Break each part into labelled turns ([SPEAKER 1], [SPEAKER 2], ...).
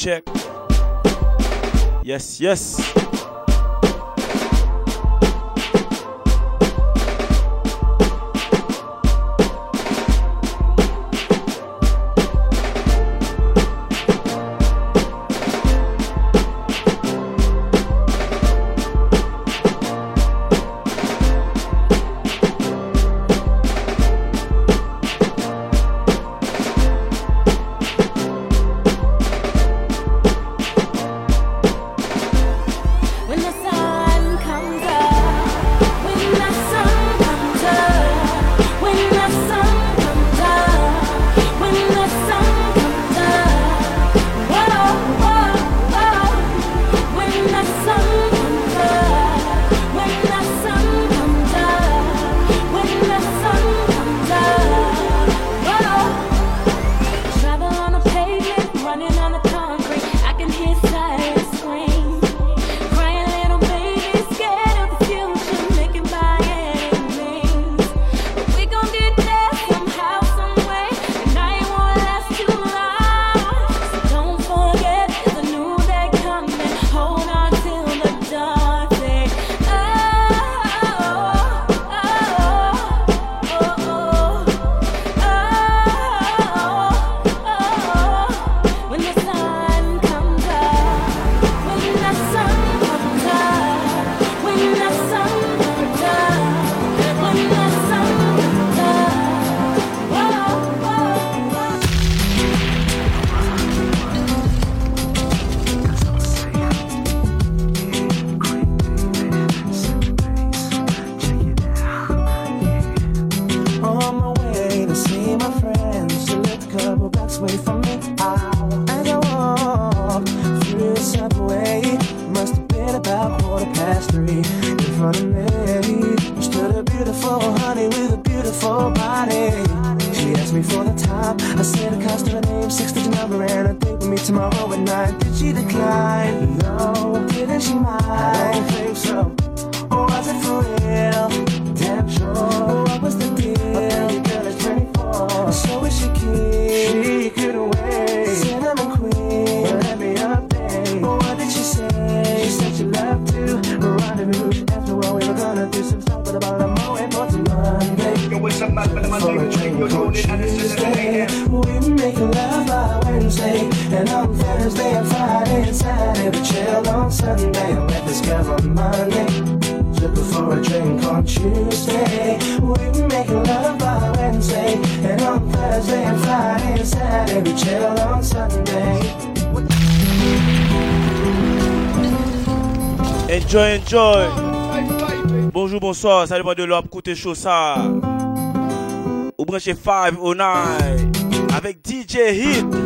[SPEAKER 1] check. Yes, yes. Yo, sa depan de lop koute chosa Ou breche 509 Avèk DJ Hit.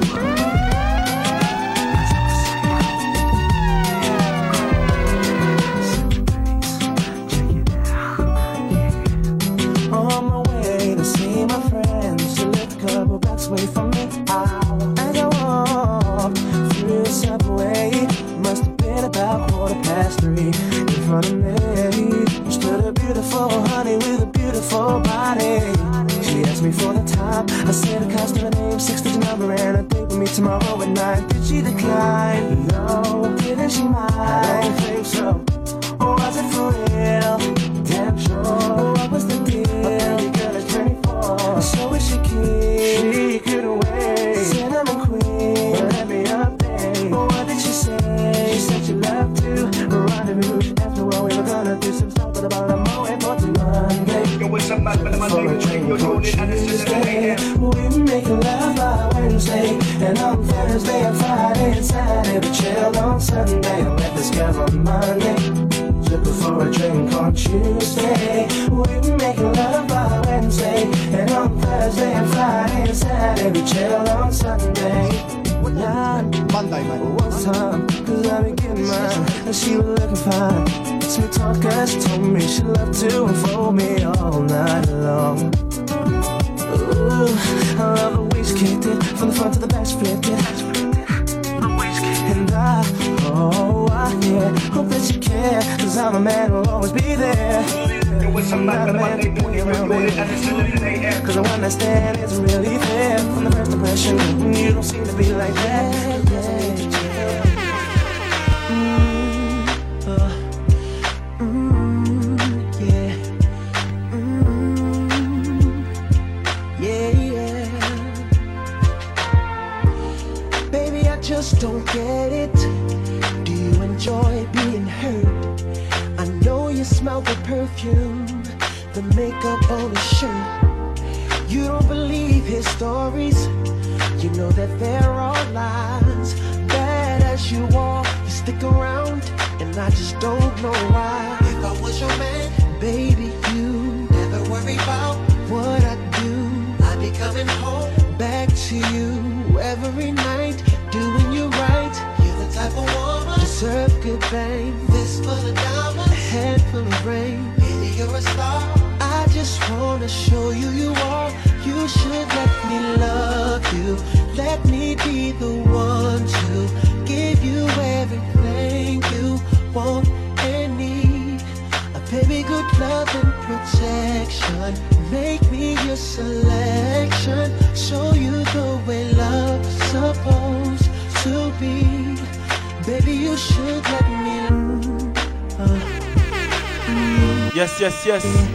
[SPEAKER 2] yes, yes.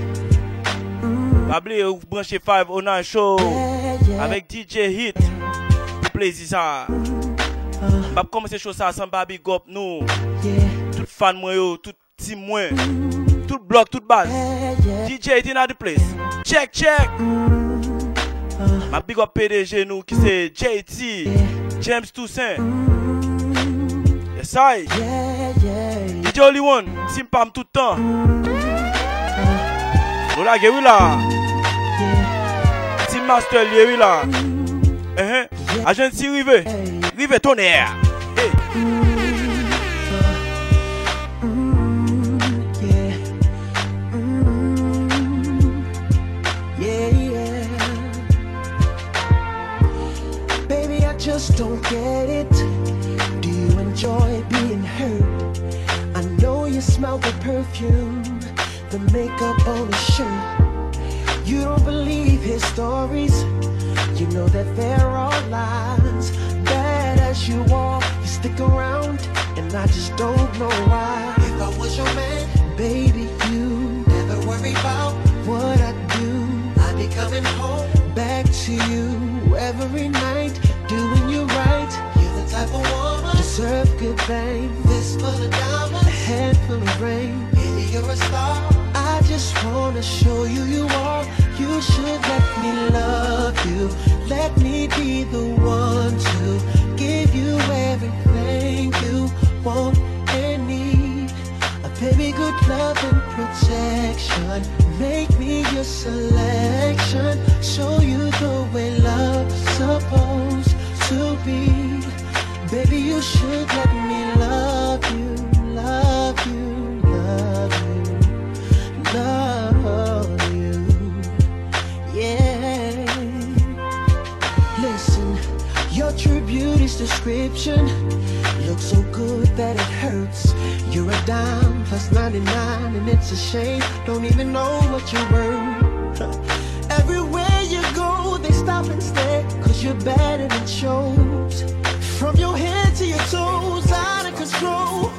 [SPEAKER 2] Pabli ou branche 5 Onan Show. Avec DJ Hit. Pou plezi sa. Bab komanse show sa san babi gop nou. Tout fan mwen yo, tout tim mwen. Tout blok, tout baz. DJ Hit in a di place. Check, check. Ma big up PDG nou ki se JT, James Toussaint. Yes I. DJ Only One, simpam toutan. Le temps. Nous la oui. Team Master. Hey.
[SPEAKER 1] just don't get it. Do you enjoy being hurt? I know you smell the perfume, the makeup on his shirt. You don't believe his stories. You know that there are all lies. Bad as you are, you stick around, and I just don't know why. If I was your man, baby, you never worry about what I do. I'd be coming home back to you every night doing you right. You're the type of woman deserve good. This full of diamonds, a head full of rain. Baby, you're a star. Wanna show you you are. You should let me love you. Let me be the one to give you everything you want and need. A baby, good love and protection. Make me your selection. Show you the way love's supposed to be. Baby, you should let me love you, beauty's description looks so good that it hurts. You're a dime plus 99, and it's a shame. Don't even know what you're worth. Everywhere you go, they stop and stare, cause you're and it shows. From your head to your toes, out of control.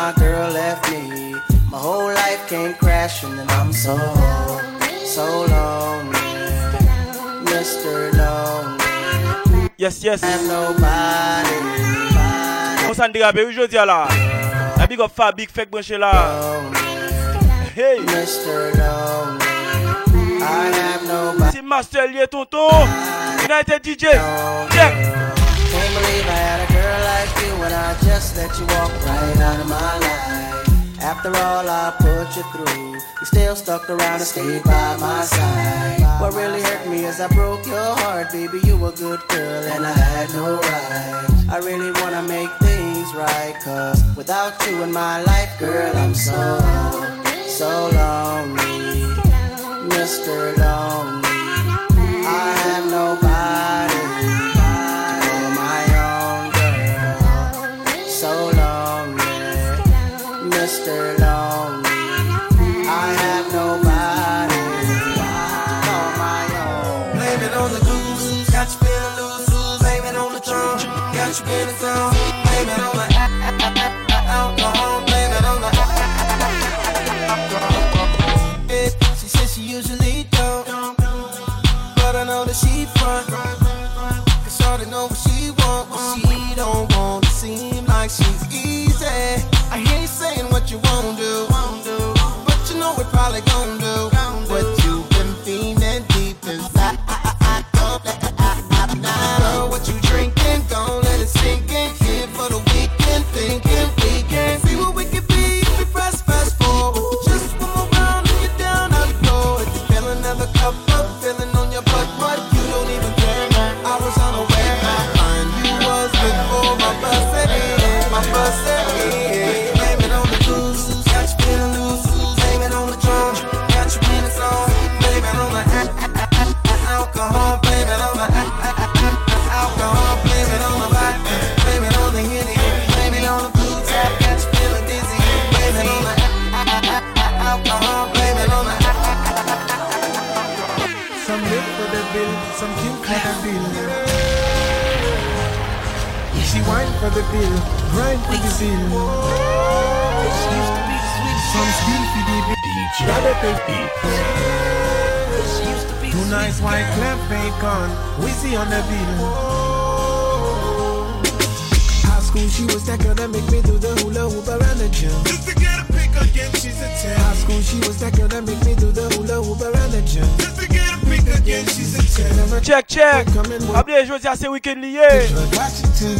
[SPEAKER 2] Yes, yes.
[SPEAKER 3] have nobody.
[SPEAKER 2] On s'en dérape aujourd'hui là. La big up Fabik, fait brancher là. Hey,
[SPEAKER 3] Mr. Lonely. I have nobody.
[SPEAKER 2] c'est Master lié tonton. United DJ. Check.
[SPEAKER 3] Can't believe I had a girl like you when I just let you walk right out of my life. After all I put you through, still stuck around and stayed by my side. What really hurt me is I broke your heart, baby. You were a good girl and I had no right. I really wanna make things right, cause without you in my life, girl, I'm so, so lonely. Mr. Lonely.
[SPEAKER 4] Bill, grind for the bill. Some steal for the bill,
[SPEAKER 5] DJ
[SPEAKER 4] gotta pay.
[SPEAKER 5] Heat.
[SPEAKER 4] Two nice white clef bacon, whizzy on the bill. High school, she was that girl that make me do the hula hoop around the gym.
[SPEAKER 6] Just to get a pick again, she's a 10.
[SPEAKER 4] High school, she was that girl that make me do the hula hoop around the gym.
[SPEAKER 6] Just to get a pick again, she's a 10.
[SPEAKER 4] Never
[SPEAKER 2] Check, check. Appelez aujourd'hui à ce week-end lié.
[SPEAKER 4] Washington.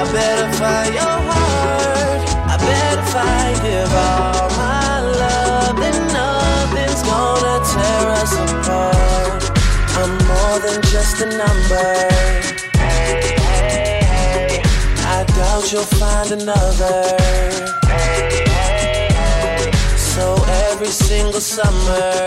[SPEAKER 7] I better find your heart. I better find give all my love, and nothing's gonna tear us apart. I'm more than just a number. Hey, hey, hey. I doubt you'll find another. Hey, hey, hey. So every single summer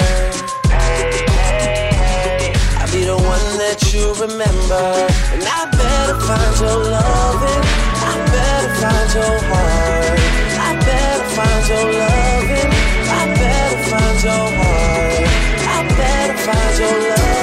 [SPEAKER 7] be the one that you remember. And I better find your loving. I better find your heart. I better find your loving. I better find your heart. I better find your love.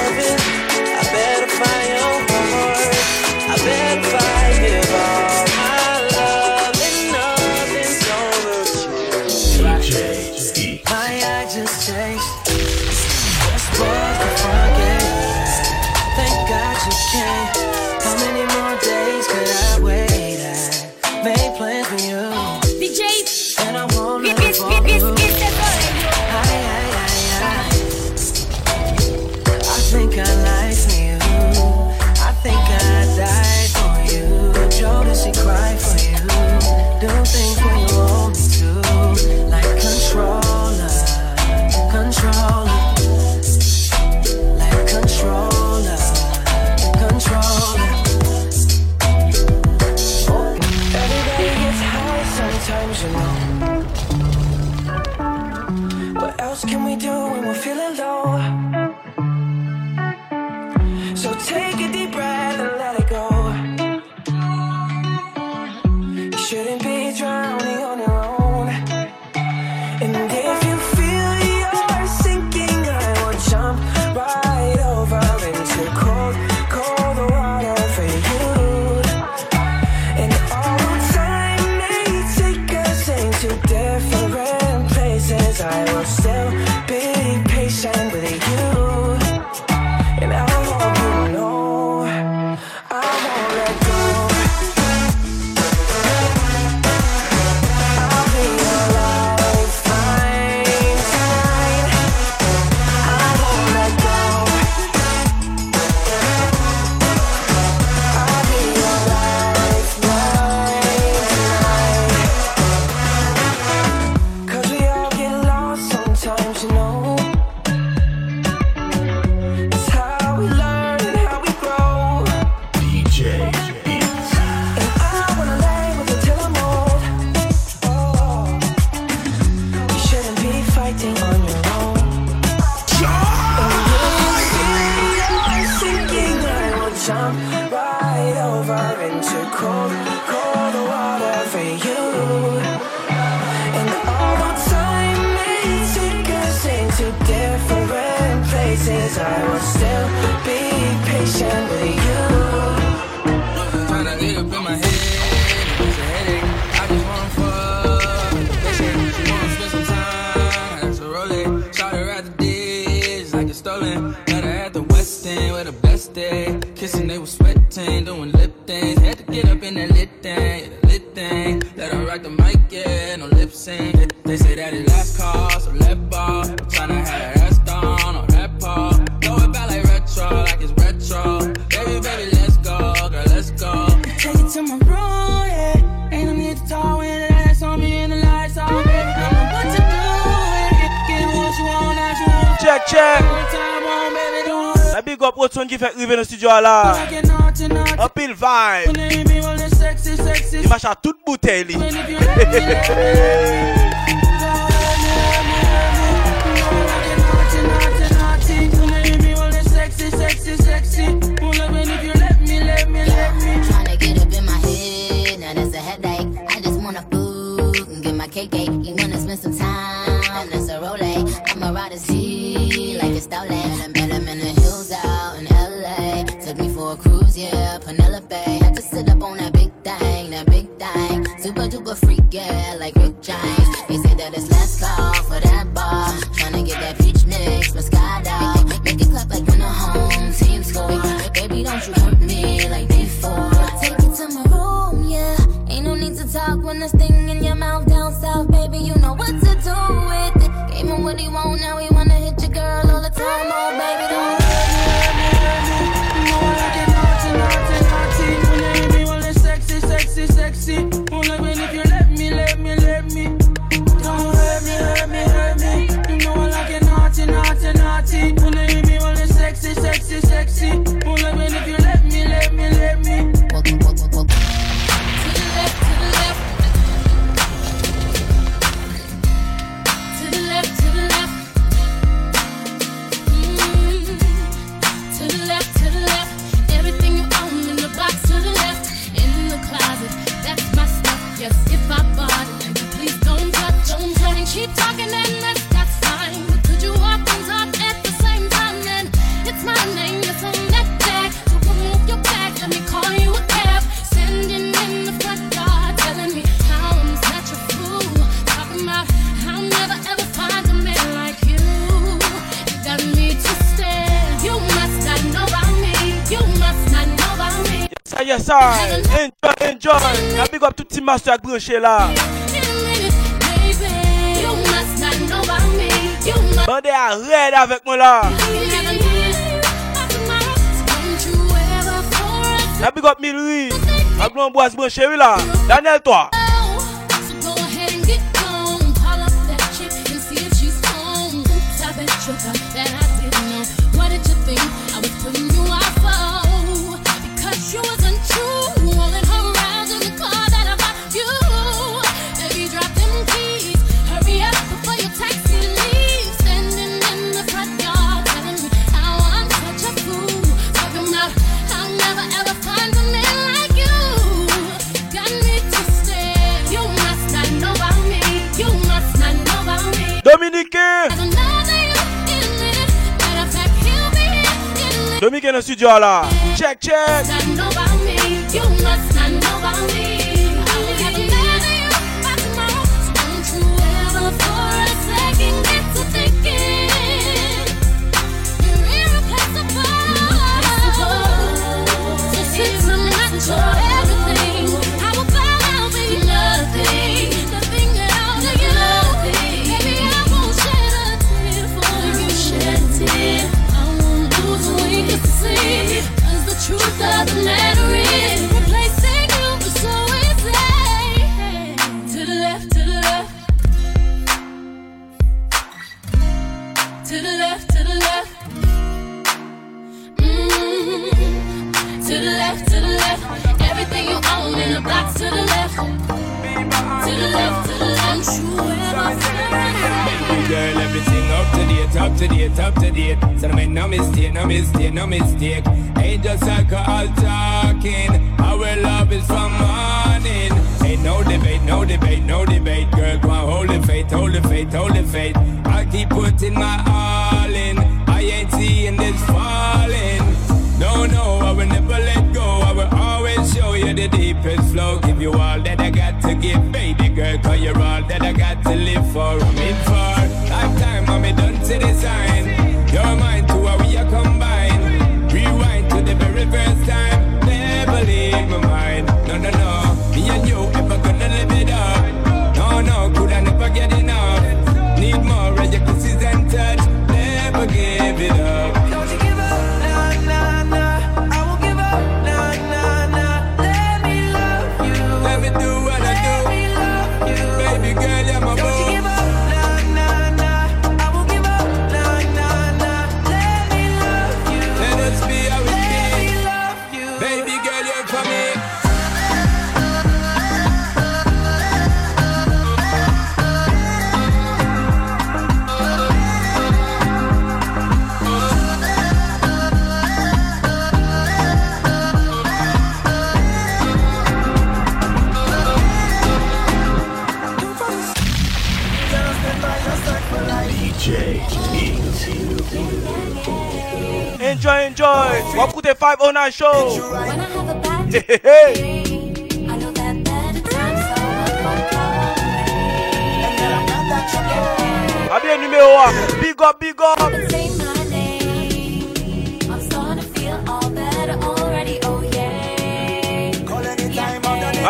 [SPEAKER 2] pasteur ak branché là. Bandé à
[SPEAKER 8] red avec moi là. La big
[SPEAKER 2] up Milri. La blonde boise branché là. Daniel toi.
[SPEAKER 9] 叫了。talking. Our love is from morning. Ain't no debate, no debate, no debate. Girl, go on, hold it faith, hold it faith, hold it faith. I keep putting my all in. I ain't seeing this falling. No, no, I will never let go. I will always show you the deepest flow. Give you all that I got to give, baby girl. Cause you're all that I got to live for. I'm in for. the
[SPEAKER 2] 509 Show.
[SPEAKER 10] When I have a bad
[SPEAKER 2] day, hey.
[SPEAKER 10] I know that
[SPEAKER 2] 1, big up, big up.
[SPEAKER 10] Say my name. I'm starting to feel all better already, oh yeah.
[SPEAKER 11] Call any
[SPEAKER 12] time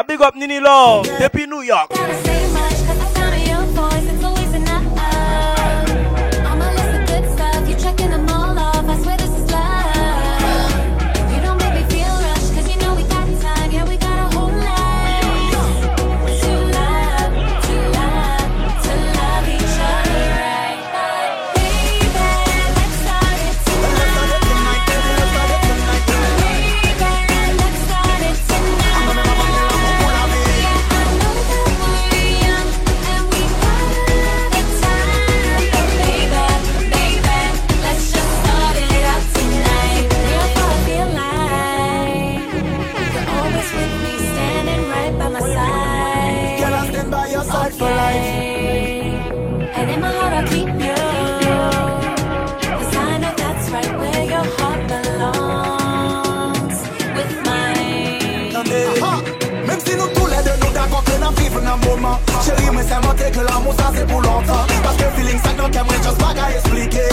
[SPEAKER 12] big up Nini Love, depuis New York.
[SPEAKER 10] Sak nan kem wè, just
[SPEAKER 7] baga esplike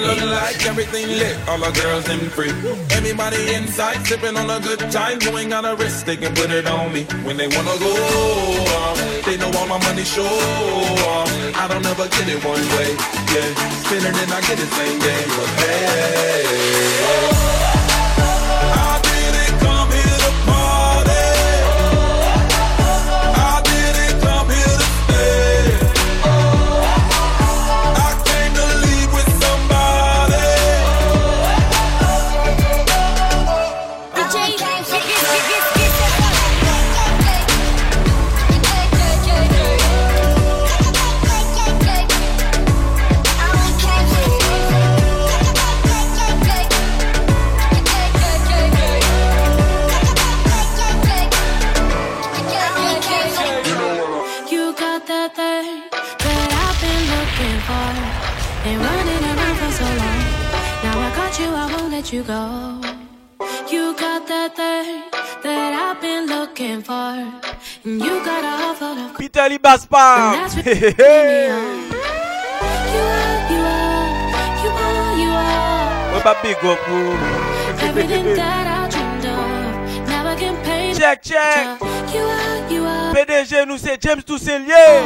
[SPEAKER 7] Looking like
[SPEAKER 13] everything lit. All our girls in free. Everybody inside sipping on a good time. You ain't got a risk, they can put it on me. When they wanna go off, they know all my money show off. I don't ever get it one way. Yeah, spinning and I get it same day. But hey.
[SPEAKER 10] you go. You got that thing that I've been looking for. You got a whole of
[SPEAKER 12] Peter Lee
[SPEAKER 10] You are, you are, you are, you are.
[SPEAKER 12] Big
[SPEAKER 10] Goku?
[SPEAKER 12] Check, check.
[SPEAKER 10] You are, you are.
[SPEAKER 12] PDG, nous c'est James Tousselier.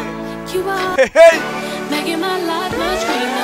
[SPEAKER 10] You are.
[SPEAKER 12] Hey, hey.
[SPEAKER 10] Making my life much greener.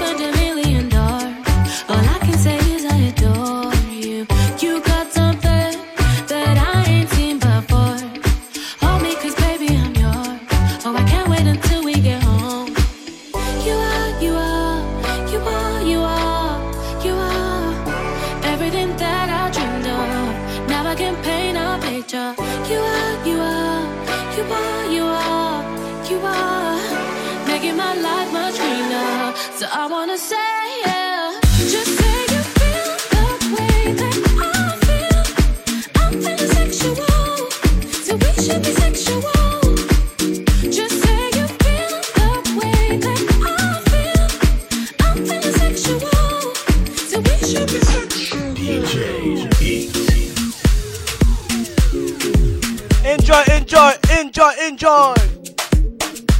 [SPEAKER 2] Enjoy!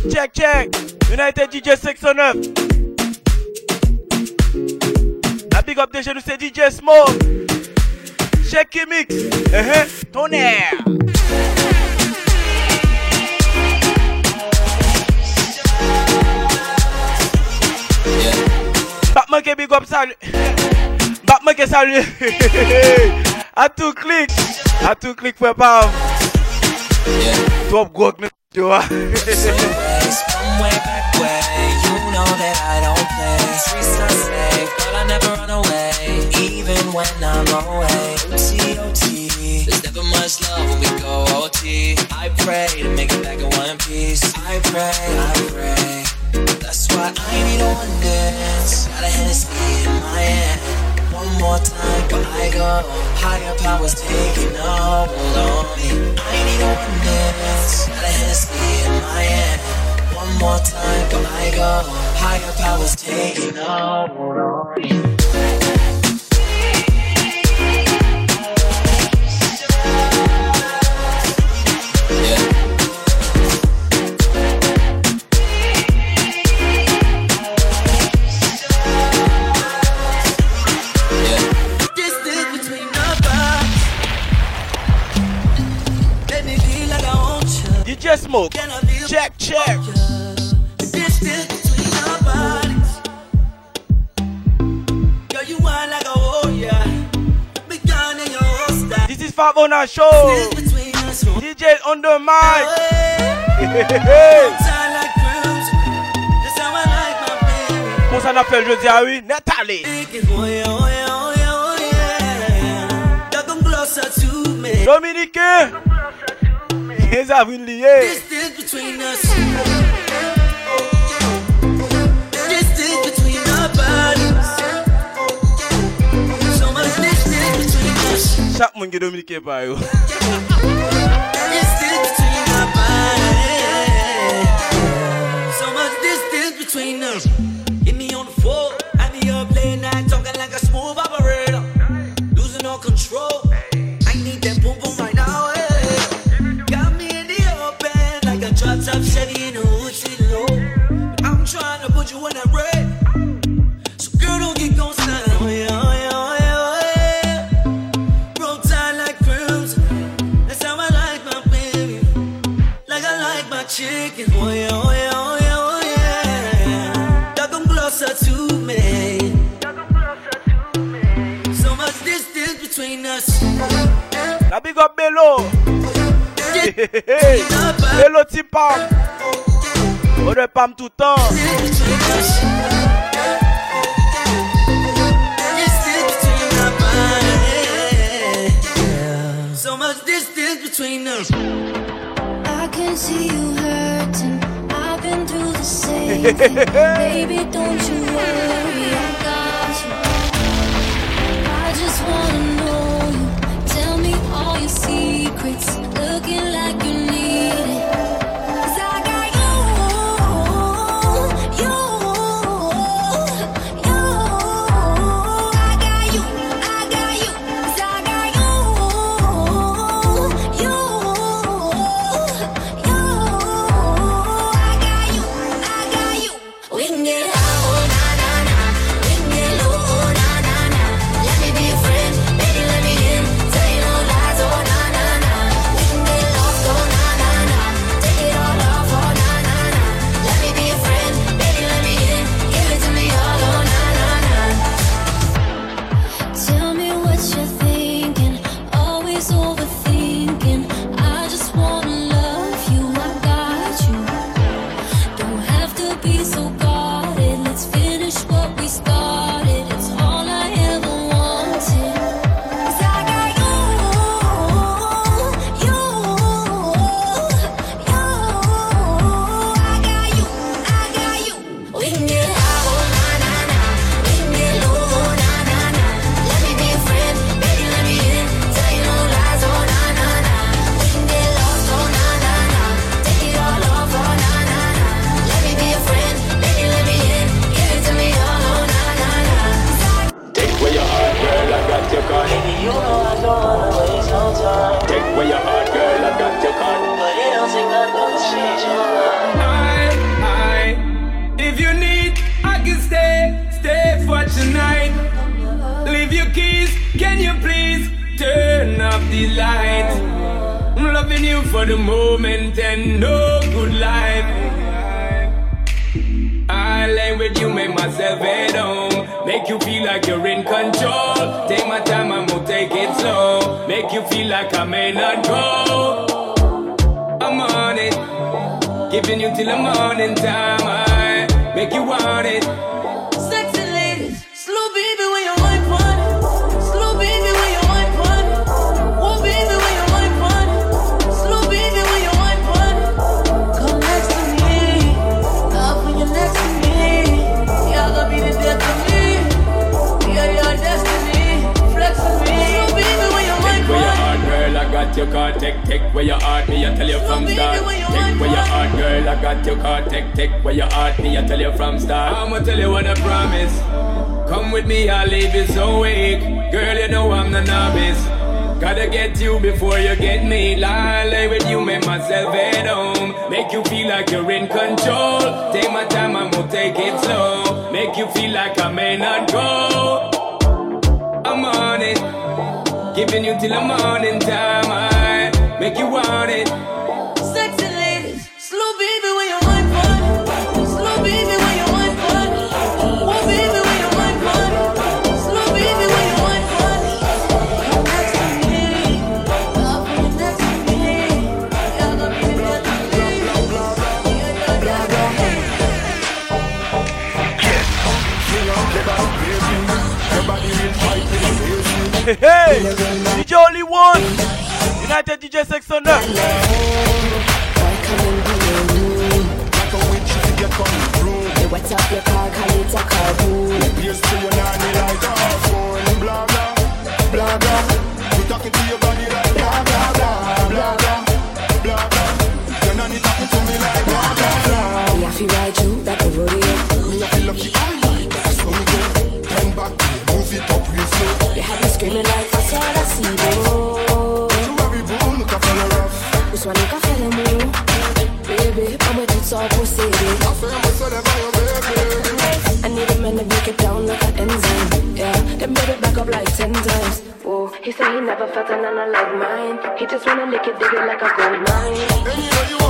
[SPEAKER 2] Check, check! United DJ 609 La big up de chez nous c'est DJ Smoke Check qui mix Eh uh -huh. Tonnerre yeah. Batman qui big up salut Batman qui salut A tout clic A tout clic prépare Pam. Top tu vois.
[SPEAKER 14] Ways from way back way, you know that I don't play. Streets not safe, but I never run away, even when I'm away. OT, OT, there's never much love when we go OT. I pray to make it back in one piece. I pray, I pray. That's why I need a one dance. Got a Hennessy in my hand. One more time, but I go. Higher powers taking a hold on me. I need a one dance. Got a Hennessy in my hand. One more time, but I go. Higher powers taking a hold on me.
[SPEAKER 2] Clear smoke. Check, check. This is Fab on our show. DJ on the mic. Pour ça, on appelle, je dis oui, Nathalie. Dominicain. Avril liés.
[SPEAKER 1] Distance between us. Distance between our bodies. So much distance between us.
[SPEAKER 2] Chaque monde qui est Dominique par yo.
[SPEAKER 1] Distance between our bodies. So much distance between us.
[SPEAKER 2] La big up Bello. Bello ti pam. On ne pam tout le temps.
[SPEAKER 1] Distance between our bodies. So much distance between us.
[SPEAKER 10] I can see you hurting. I've been through the same thing. Baby, don't you worry, like
[SPEAKER 15] a gold mine.
[SPEAKER 16] Anywhere you get you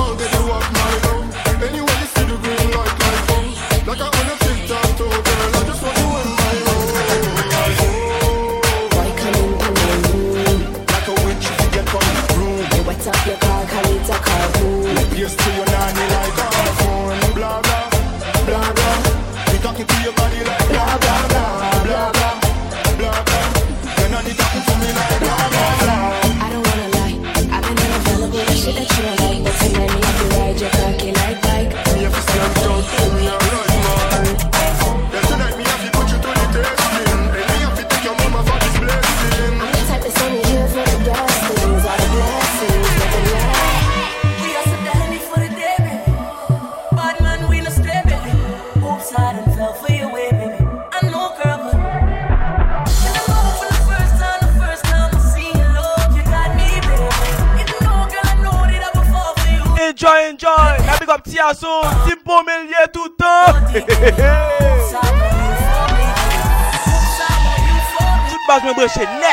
[SPEAKER 7] Toute base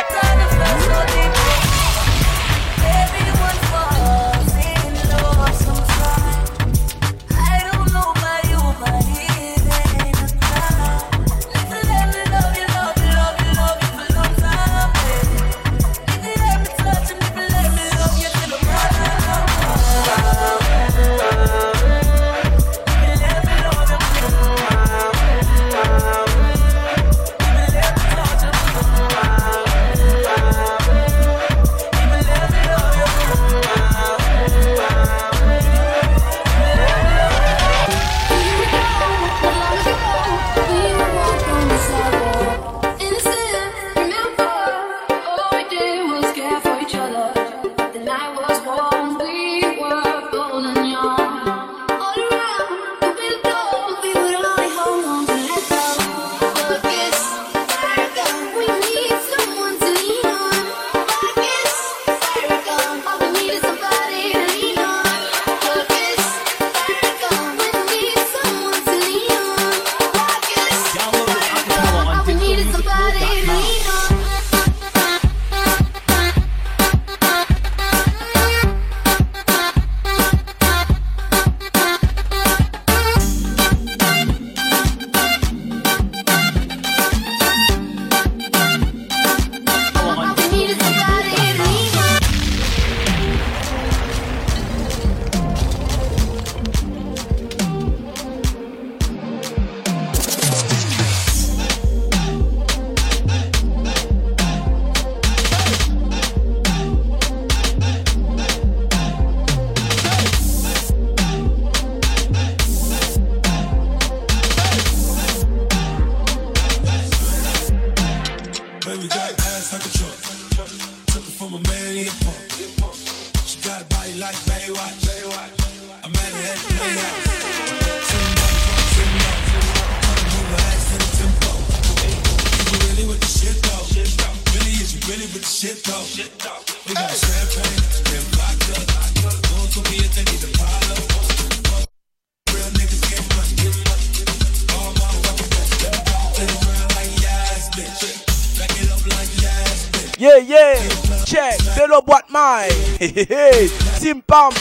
[SPEAKER 2] Hey, hey, Tim Pam.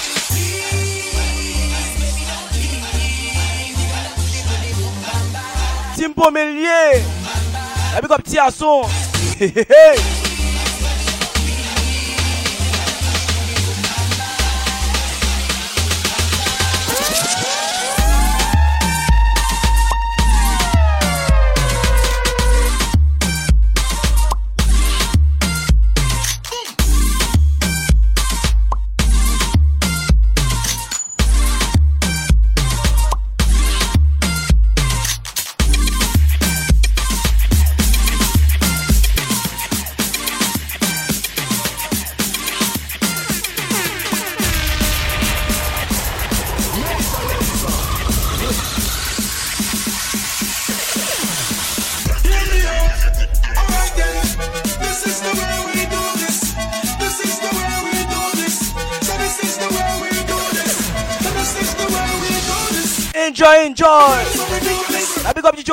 [SPEAKER 2] Tim Pomelie. La big up Tiason. Hey, hey, hey.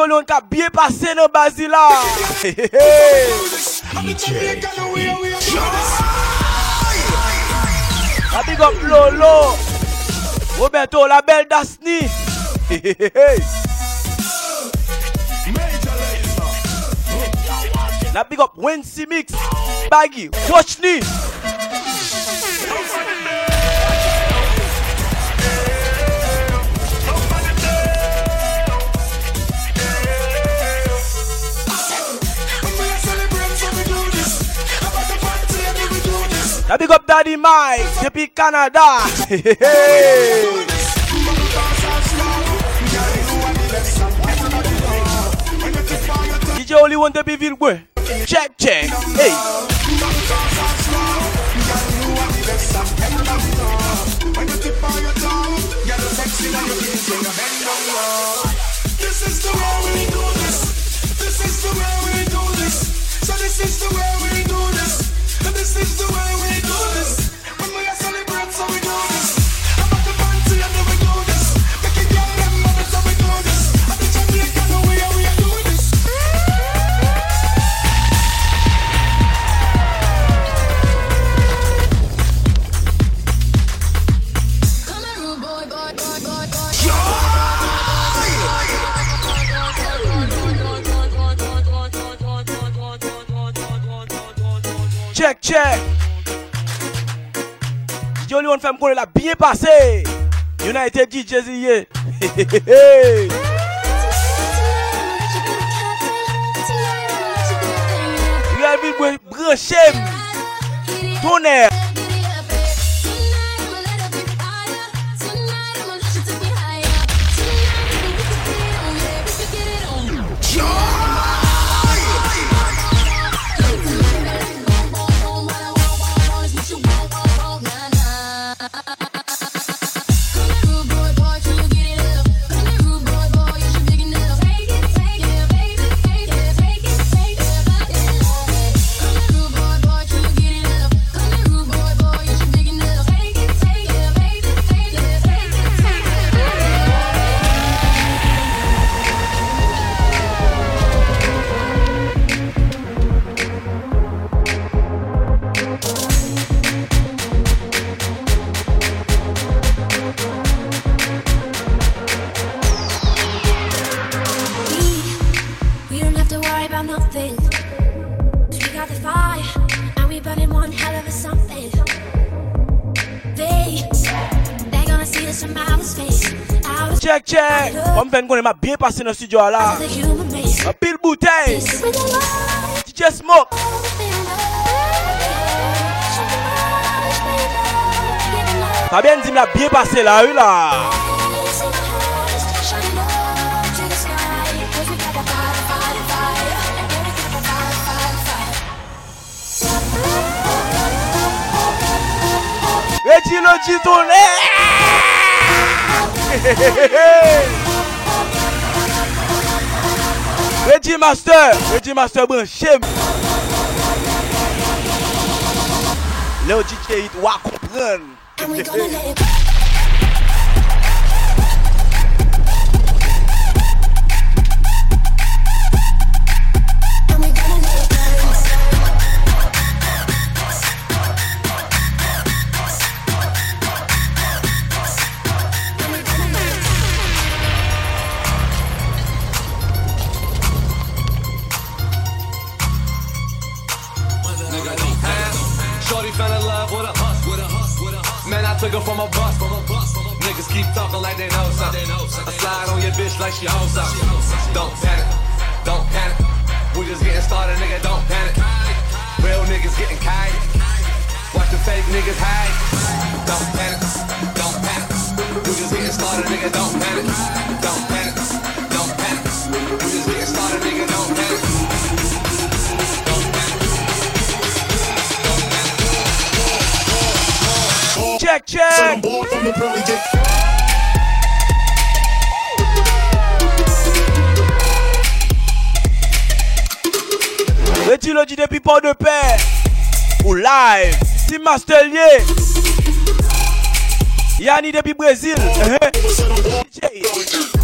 [SPEAKER 2] konon ka byen pase nan bazi la
[SPEAKER 16] DJ
[SPEAKER 2] La big up Lolo Roberto la bel dasni La big up Wensi Mix Baggy Watch
[SPEAKER 16] ni
[SPEAKER 2] Now big up Daddy Mike, depuis Canada. DJ only want to be Vilboy. Check, check. Hey.
[SPEAKER 16] This is the way we do this. This is the way we do this. So this is the way we this is the way we do this.
[SPEAKER 2] Check. DJ Olion fèm konè la biye pase. United
[SPEAKER 10] DJ ziye. Realville bwen branchem. Tonè.
[SPEAKER 2] Check, check. On fait qu'on bien passé dans
[SPEAKER 10] le studio là.
[SPEAKER 2] Un pile bouteille. DJ Smoke. Fabien dit m'a bien passé là, là. di lo di toune Ready master, ready master branche Le ou
[SPEAKER 10] di che it
[SPEAKER 17] wak kompren I took her from a bus, from a bus. Niggas keep talking like they know something. I slide on your bitch like she owns something. Don't panic, don't panic. We just getting started, nigga, don't panic. Real niggas getting kited. Watch the fake niggas hide. Don't panic, don't panic. We just getting started, nigga, don't panic. Don't panic, don't panic. We just getting started, nigga, don't panic.
[SPEAKER 2] check, check. Et tu le dis depuis Port de Paix ou live, Tim Mastelier, Yanni depuis Brésil,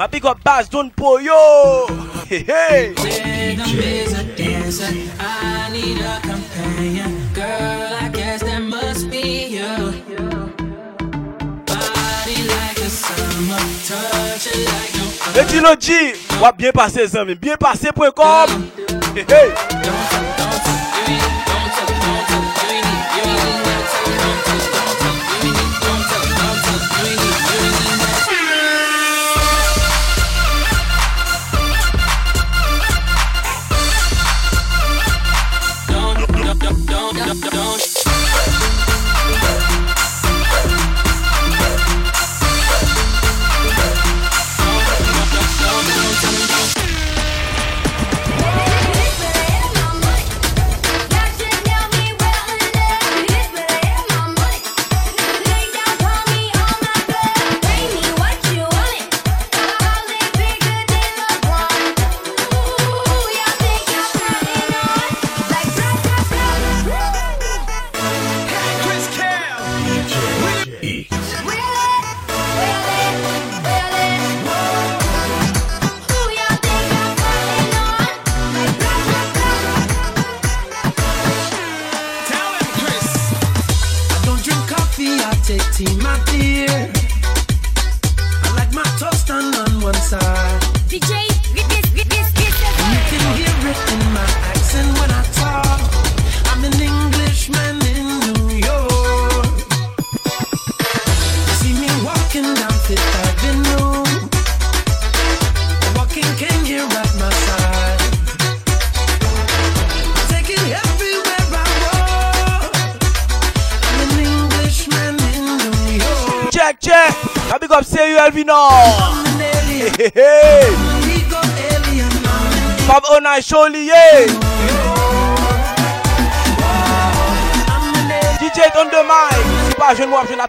[SPEAKER 2] Ma big up bass, don't pour yo. Hey, hey.
[SPEAKER 18] Rhythm is a dancer. I need a companion. Girl, I guess that must be you. Body like the summer. Touch it like no other.
[SPEAKER 2] Etilogy, wap bien pase zami. Bien pase.com. Hey, hey.
[SPEAKER 10] Jorge na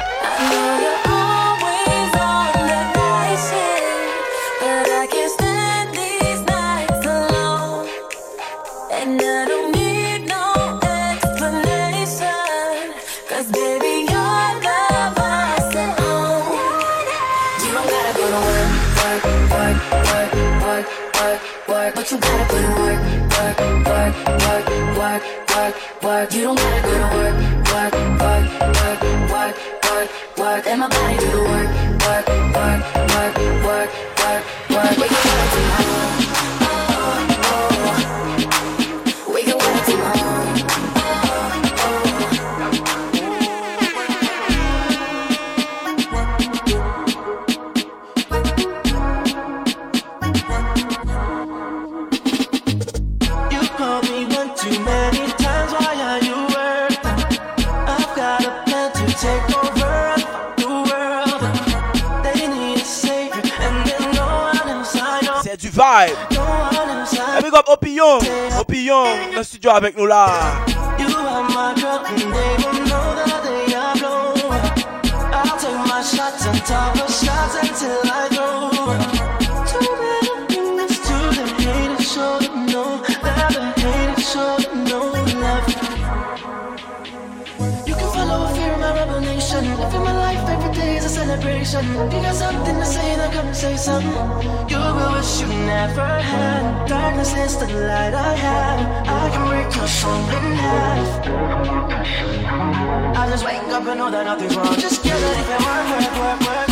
[SPEAKER 2] Avec nous là.
[SPEAKER 18] You are my drug, celebration. You got something to say, then come say something. You will wish you never had. Darkness is the light I have. I can break your soul in half. I just wake up and know that nothing's wrong. Just get it for work, work, work, work, work.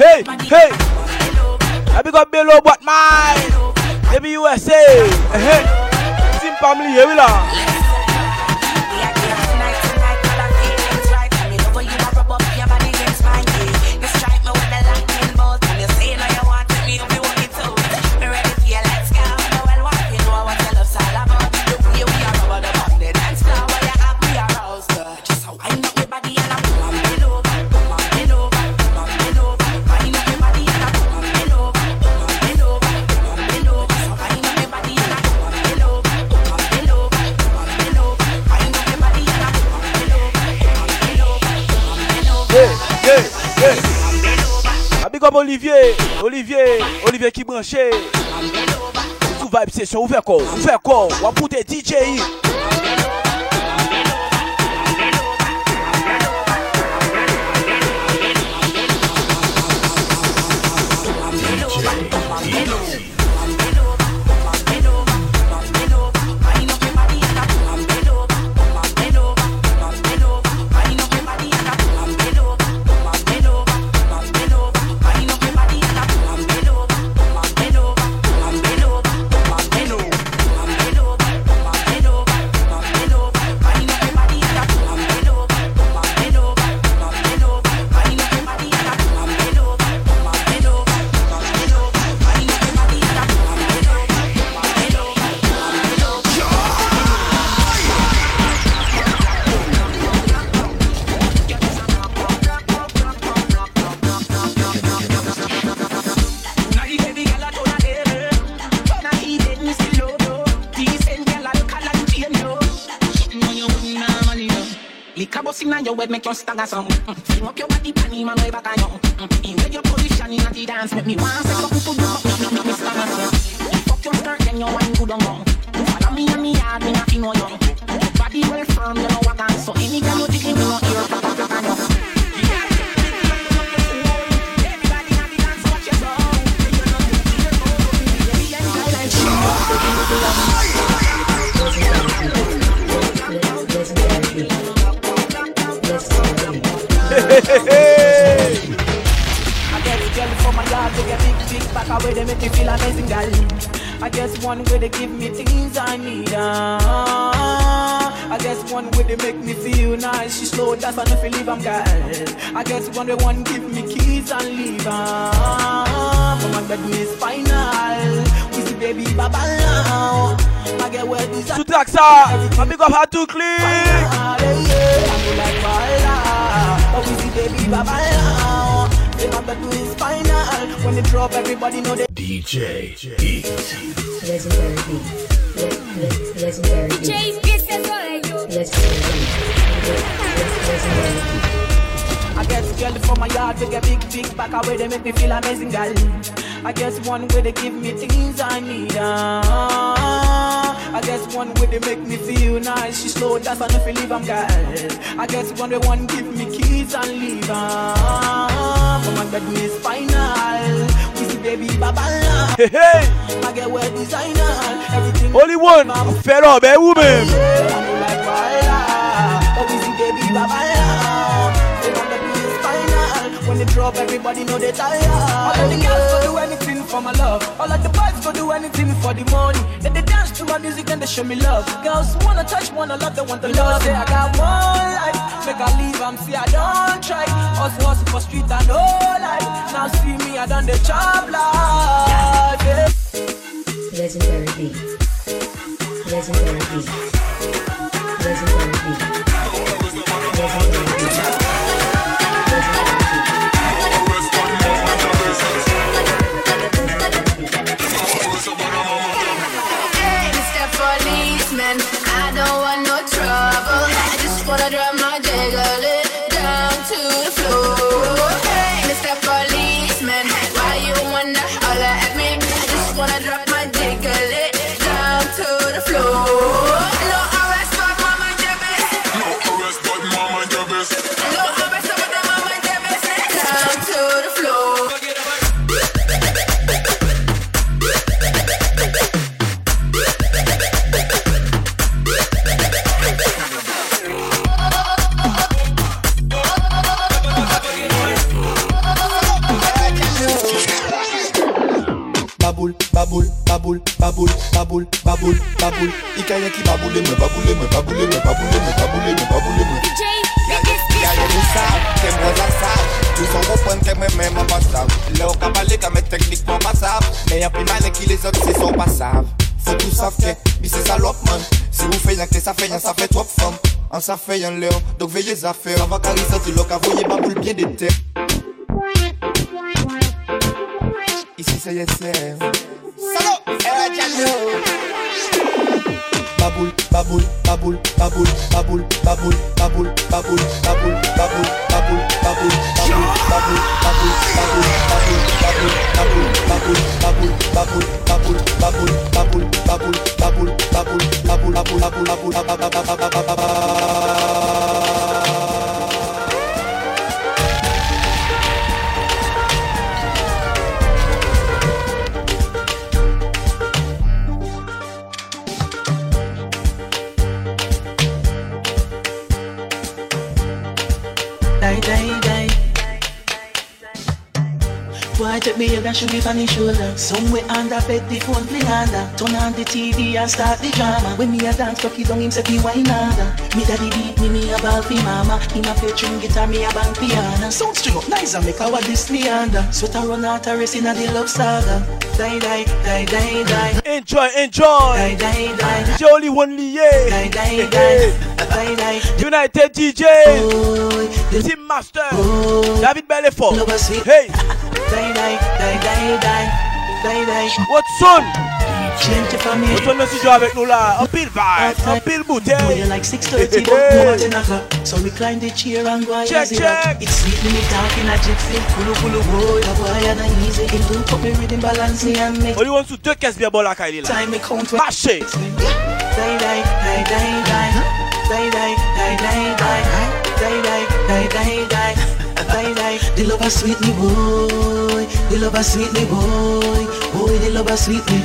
[SPEAKER 2] Hey, hey. I big up below, but mine. Baby USA. Eh, Team family, here we are. Olivier, Olivier, Olivier ki branche Sou vibe session, ouve kor,
[SPEAKER 19] ouve kor Wapou de DJI make you stagger some. Mm. Fling up your body, panty man way back on you. Mm. In where your position inna the dance, make me want to
[SPEAKER 18] She slow, that's why if you leave, I'm girl. I guess one way one give me keys and leave. Uh, but my bed is final. We see baby baba now. I get where this
[SPEAKER 2] Tout track ça. I big up how to click.
[SPEAKER 18] But we see baby baba now. Say my bed is final. When they drop, everybody know they.
[SPEAKER 16] DJ
[SPEAKER 20] Legendary beat. Le- le- legendary beat. Legendary. Legendary beat.
[SPEAKER 18] I guess girl from my yard they get big, big back away they make me feel amazing, girl. I guess one way they give me things I need. Uh, I guess one way they make me feel nice. She slow, that's I feel leave, I'm girl. I guess one way one give me keys and leave. Uh, but my bed. We see baby baba.
[SPEAKER 2] Hey, hey.
[SPEAKER 18] I get designer. Everything
[SPEAKER 2] Only one. Fed up, eh, woman.
[SPEAKER 18] I'm like, voila. But
[SPEAKER 21] a baller. They want to be a. When they drop, everybody know they tired. All of the girls go do anything for my love. All of the boys go do anything for the money. Then they dance to my music and they show me love. Girls wanna touch, wanna love, they want to love. Say I got one life, make I leave and see I don't try. Us was for street and all life. Now see me, I done the job life. Yeah.
[SPEAKER 20] Legendary beat. Legendary beat. Legendary beat
[SPEAKER 22] cover the
[SPEAKER 23] en sa feuille en. Donc veillez à faire avant qu'Arisa se loque, voyez ma boule bien déterre. Ici,
[SPEAKER 21] ça y est, c'est. On the shoulder. Somewhere under bed, the phone play under. Turn on the TV and start the drama. When me a dance, cocky down him say fi wine under. Me daddy beat me, me a ball fi mama. Him a play string guitar, me a bang piano. Sound string up nice and make our Disney under. Sweater run out a race in a the love saga. Die, die, die, die, die.
[SPEAKER 2] Enjoy, enjoy.
[SPEAKER 21] Die, die, die.
[SPEAKER 2] DJ only one yeah.
[SPEAKER 21] Die, die, die. Die, die.
[SPEAKER 2] United DJ. Team Master. David Belefort. Hey.
[SPEAKER 21] What What's son?
[SPEAKER 2] What son?
[SPEAKER 21] me.
[SPEAKER 2] What's on avec nous là? Un pile vibe, un pile bouteille.
[SPEAKER 21] When like 630, but no. So the chair and go
[SPEAKER 2] check, check.
[SPEAKER 21] It's sleeping me dark in a jet flip. Kulu kulu boy, a boy and an easy. Do put me rhythm balance and make.
[SPEAKER 2] What you want to deux caisses bien bon là, Kylie?
[SPEAKER 21] Time me count. Day day, day day, day. Day day, day day, day. Day day, day day, day. The lover sweet me boy, the lover sweet me boy, boy the lover sweet me.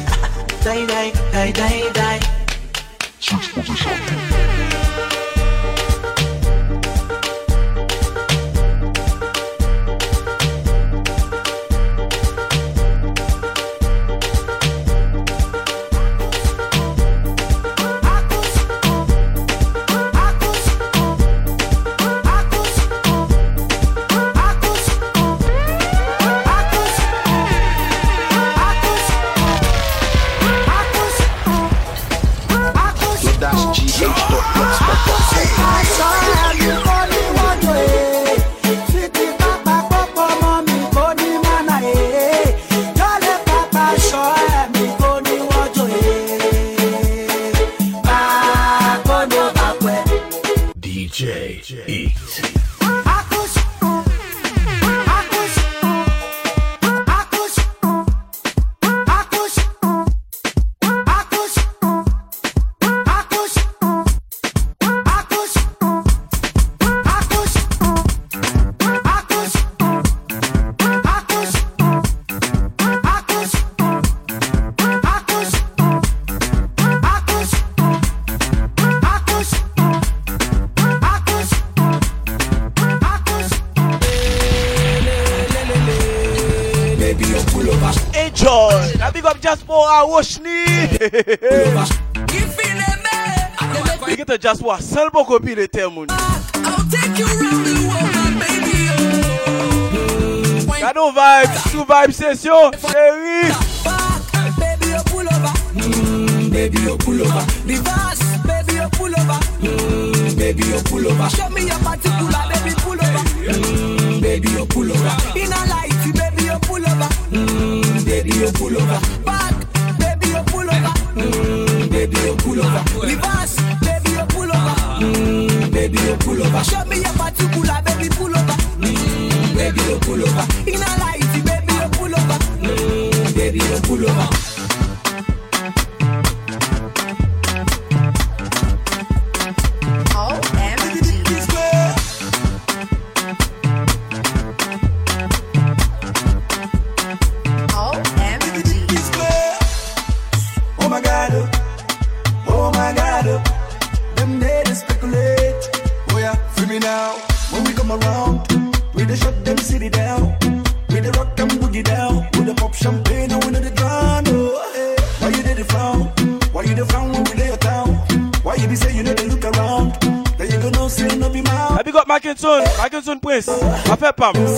[SPEAKER 21] Die, die, die, die, die.
[SPEAKER 2] Jasper Salbo copie le got no vibes, sous vibes, session, chérie.
[SPEAKER 18] Baby, you pull over. Mm, baby, you pull over. Reverse, baby, you pull over. Mm, baby, you pull over. Show me your
[SPEAKER 24] body.
[SPEAKER 11] album.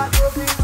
[SPEAKER 11] I
[SPEAKER 2] love.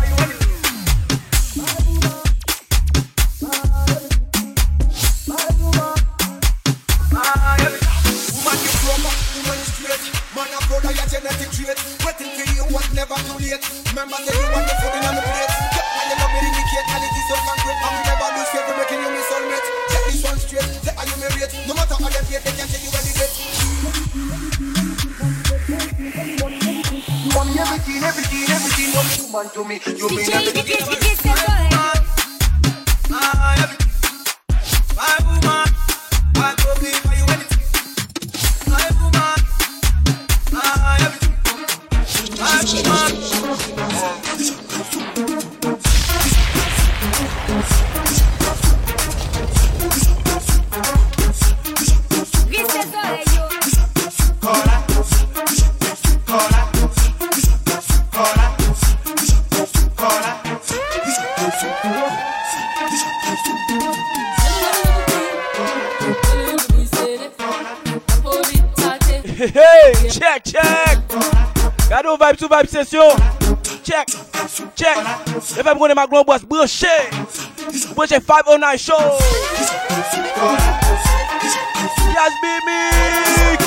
[SPEAKER 2] vibe session. Check, check. If I'm going to my global brochet. Brochet 509 show. Jazz Mimic.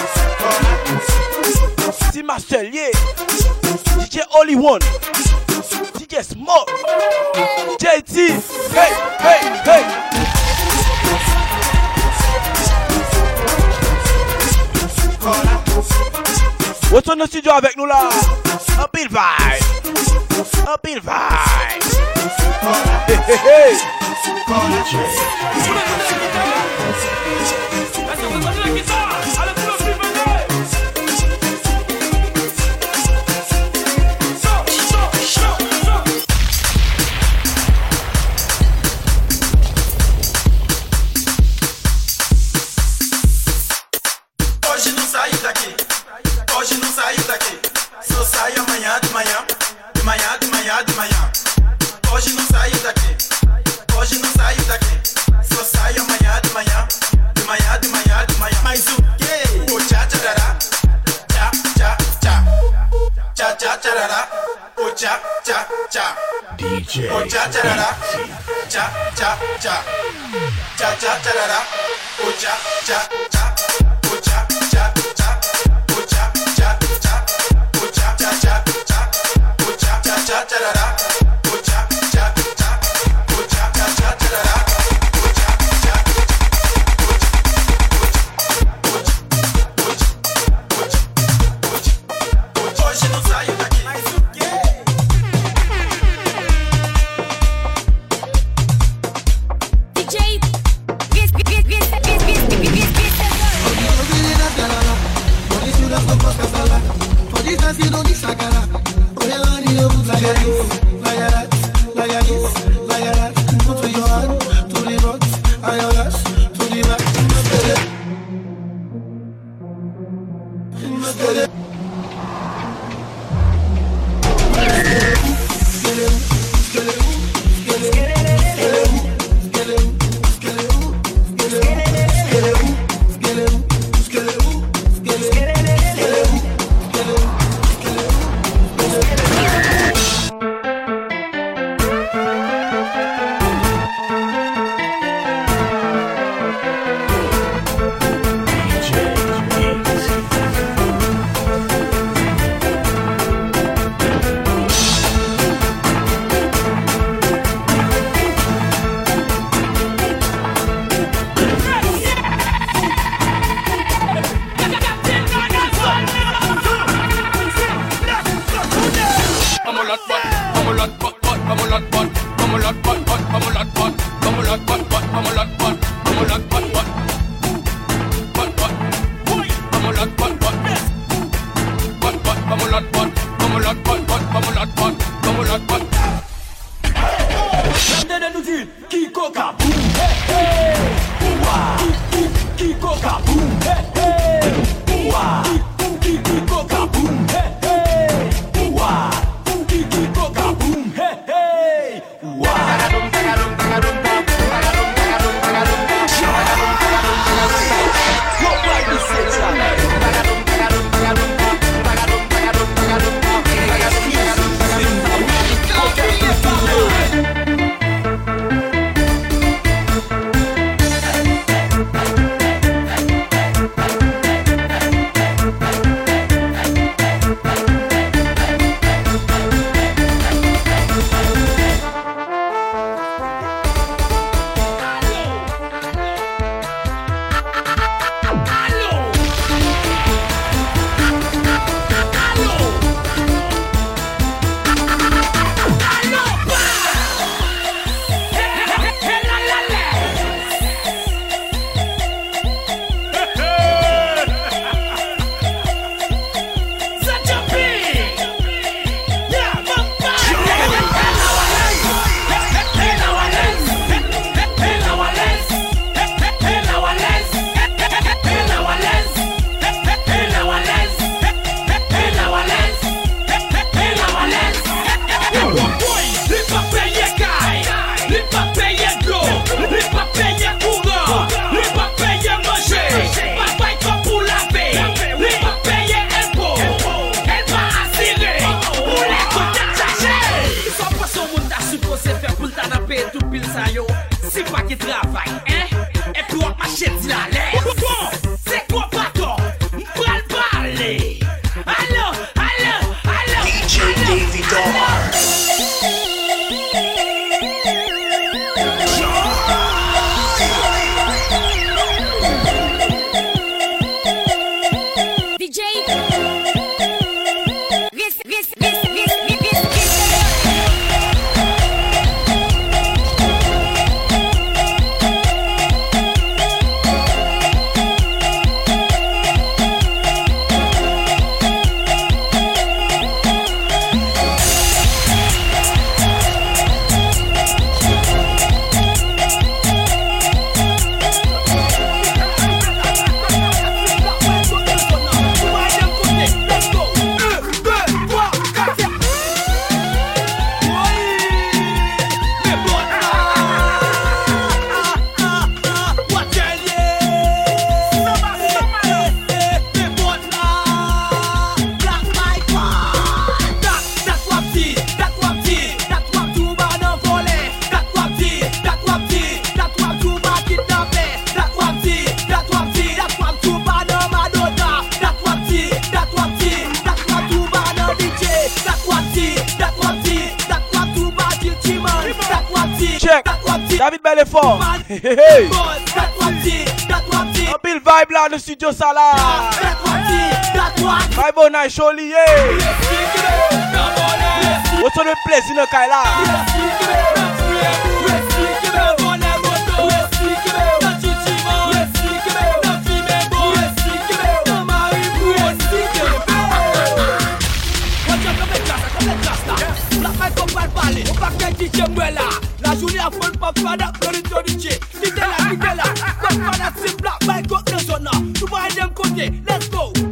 [SPEAKER 2] T Master, yeah. DJ Only One. DJ Smoke. JT. Hey, hey, hey. What's on the studio avec nous là el vibe. Up el vibe. Hey, hey, hey. David Belefort. An pil vibe la nou studio sa la. Vibe bonay choli ye. Woto nou plezi nou kay
[SPEAKER 25] la. Mwen pa ken ki jem wè la a full pop bloody Black. To let's go.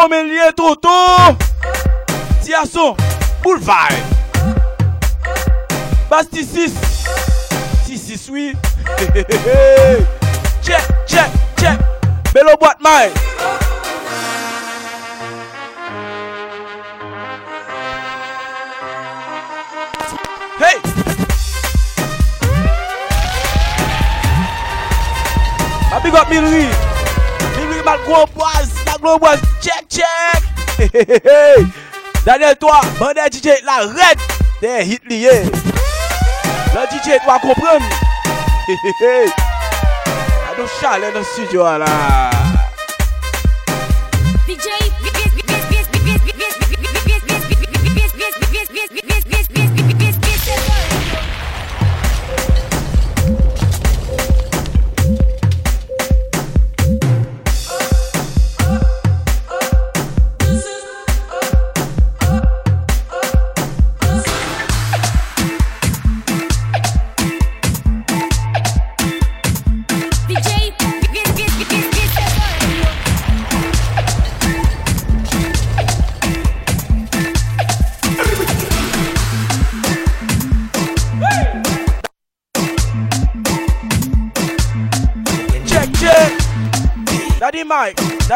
[SPEAKER 2] Komelye Toto. Tiason Boulevard. Basti 6 6 oui. Check, check, check. Belo Boat Mai Hey! Mami got Milri Milri mal gwo boaz Pablo Bois, check, check. Hey, hey, hey. Daniel, toi, bandit DJ, la red, t'es hit lié. Le DJ, toi, comprendre. Hey, hey, hey. A nous chalet dans le studio, là.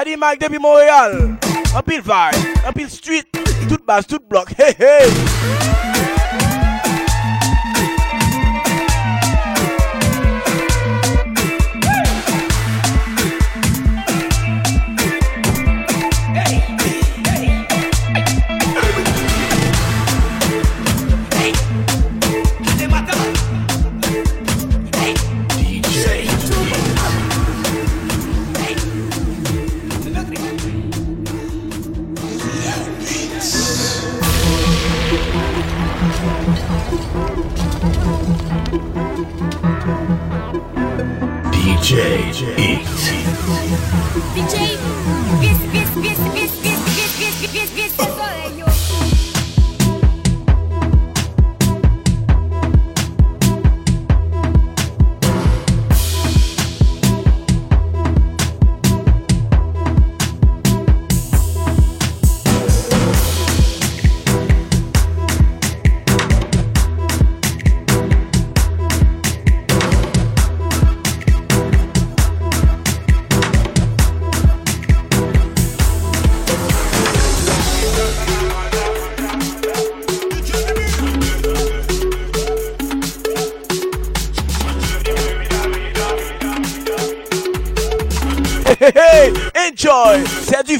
[SPEAKER 2] Depuis Montréal Un pile vibe Un pile street Toute base, toute bloc Hey, hey
[SPEAKER 26] DJ Heat.
[SPEAKER 2] Hey,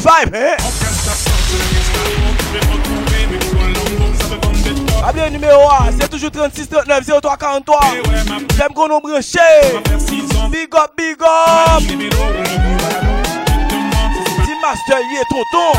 [SPEAKER 2] vibe, hein A bien numéro 1, c'est toujours 36 39 03 43. J'aime qu'on nous branche. Big up, big up. Team Master, y est
[SPEAKER 27] tonton.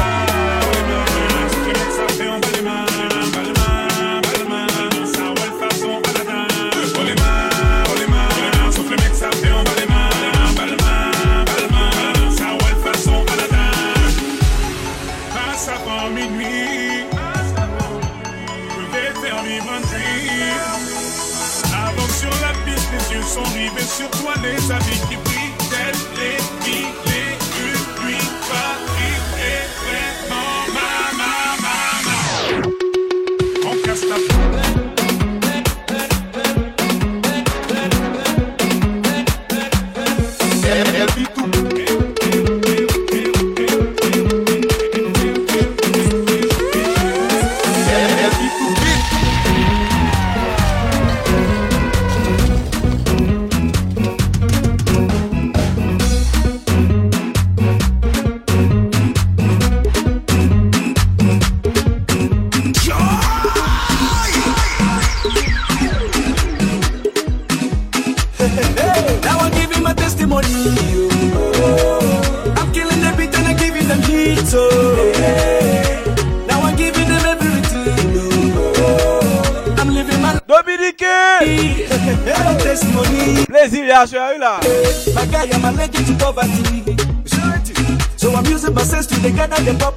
[SPEAKER 27] Avant sur la piste, les yeux sont rivés sur toi, les habits qui brillent, tels les mille
[SPEAKER 28] of the bubble.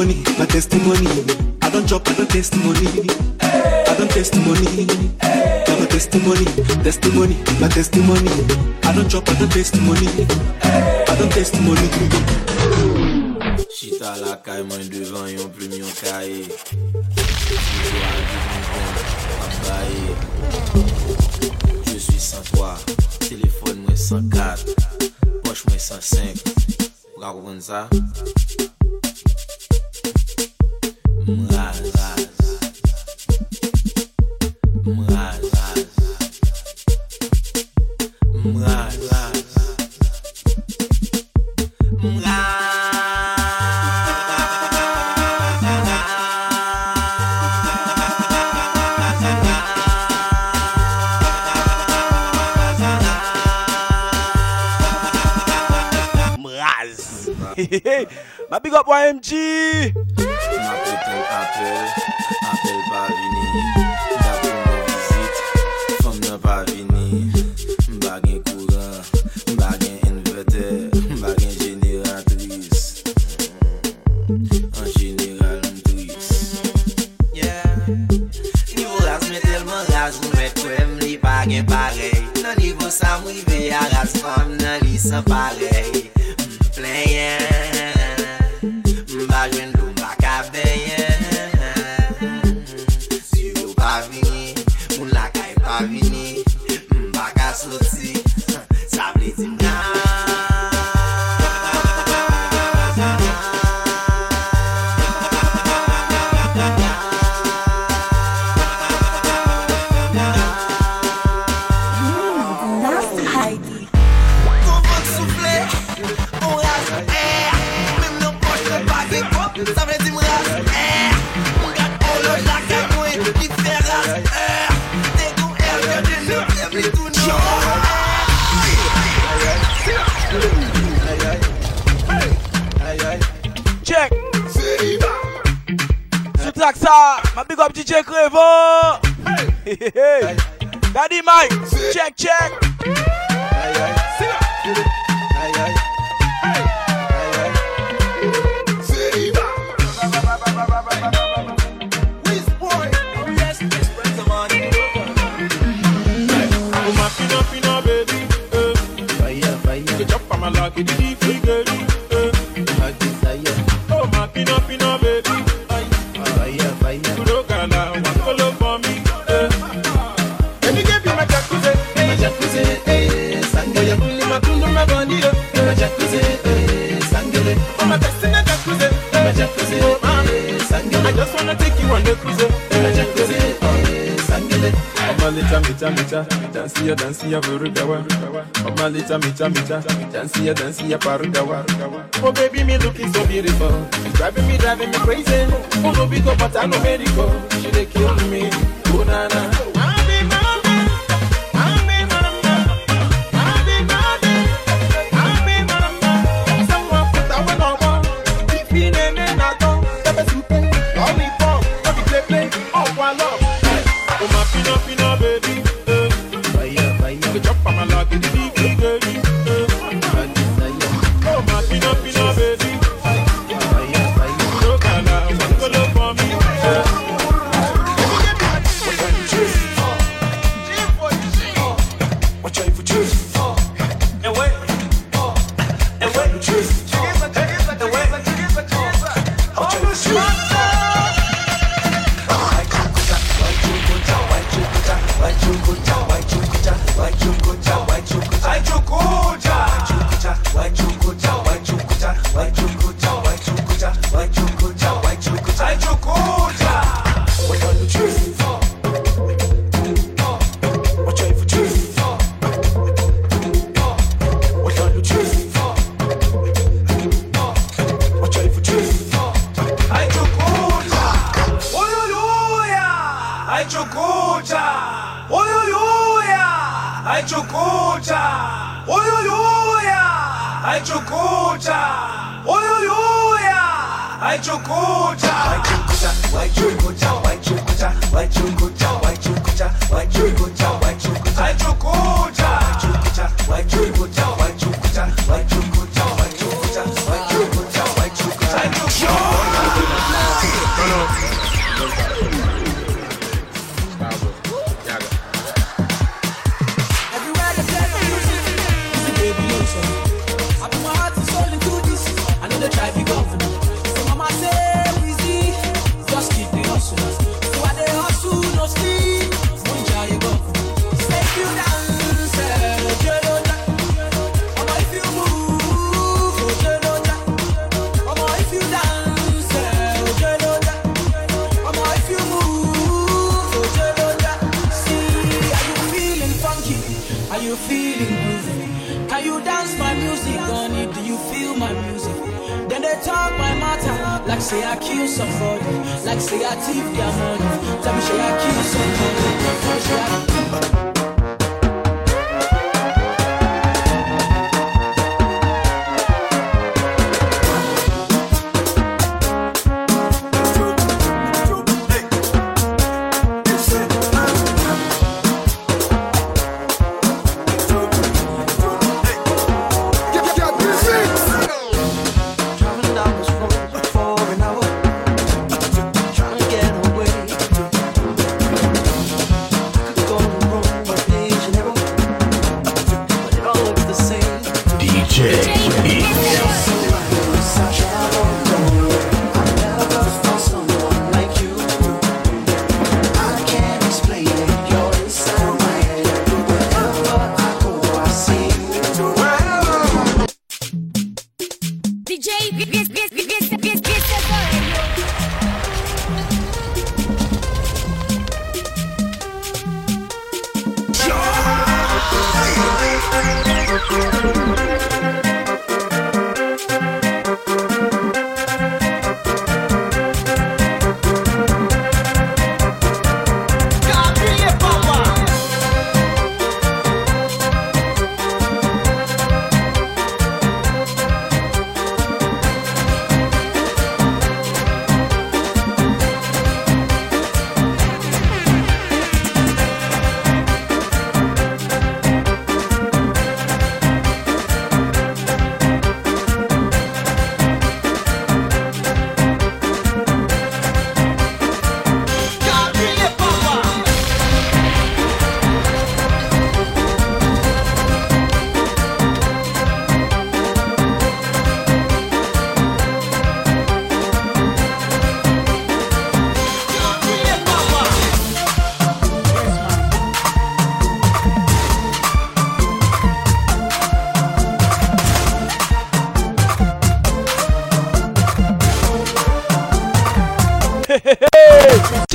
[SPEAKER 28] testimony, my testimony. I don't drop, I don't testimony. I don't testimony. I don't testimony, testimony, my testimony. I don't drop, I don't testimony. I don't testimony.
[SPEAKER 14] Chita la kay mwen devan yon plim yon kaye Je suis 103, téléphone moins 104, poche moins 105 Vous comprenez ça
[SPEAKER 2] YMG. Black My big up DJ Crevo. Hey. hey. Daddy Mike. See. Check,
[SPEAKER 27] check. Hey, hey. See Oh, my pin up in on the cruiser. Mamalita mita mita, dansi ya dansi ya vurugawa. Mamalita mita mita, dansi ya dansi ya parugawa. Oh baby, me looking so beautiful, She's driving me driving me crazy. Oh no, big up but I no medical, she dey kill me. Oh na na.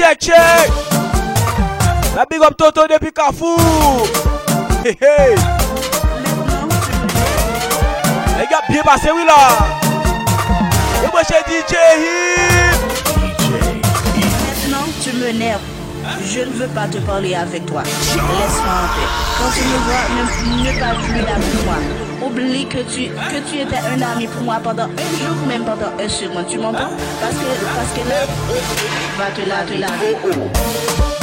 [SPEAKER 2] check, check. La big up Toto depuis Carrefour. Hey, hey. Les gars, bien passé, oui, là. Et moi, j'ai DJ Hip.
[SPEAKER 29] Maintenant, tu m'énerves. Je ne veux pas te parler avec toi. Laisse-moi en paix. Quand tu me vois, ne, ne parle plus avec moi oublier que tu, que tu étais un ami pour moi pendant un jour, même pendant un second, tu m'entends? Parce que, parce que là, va te la, te
[SPEAKER 2] la.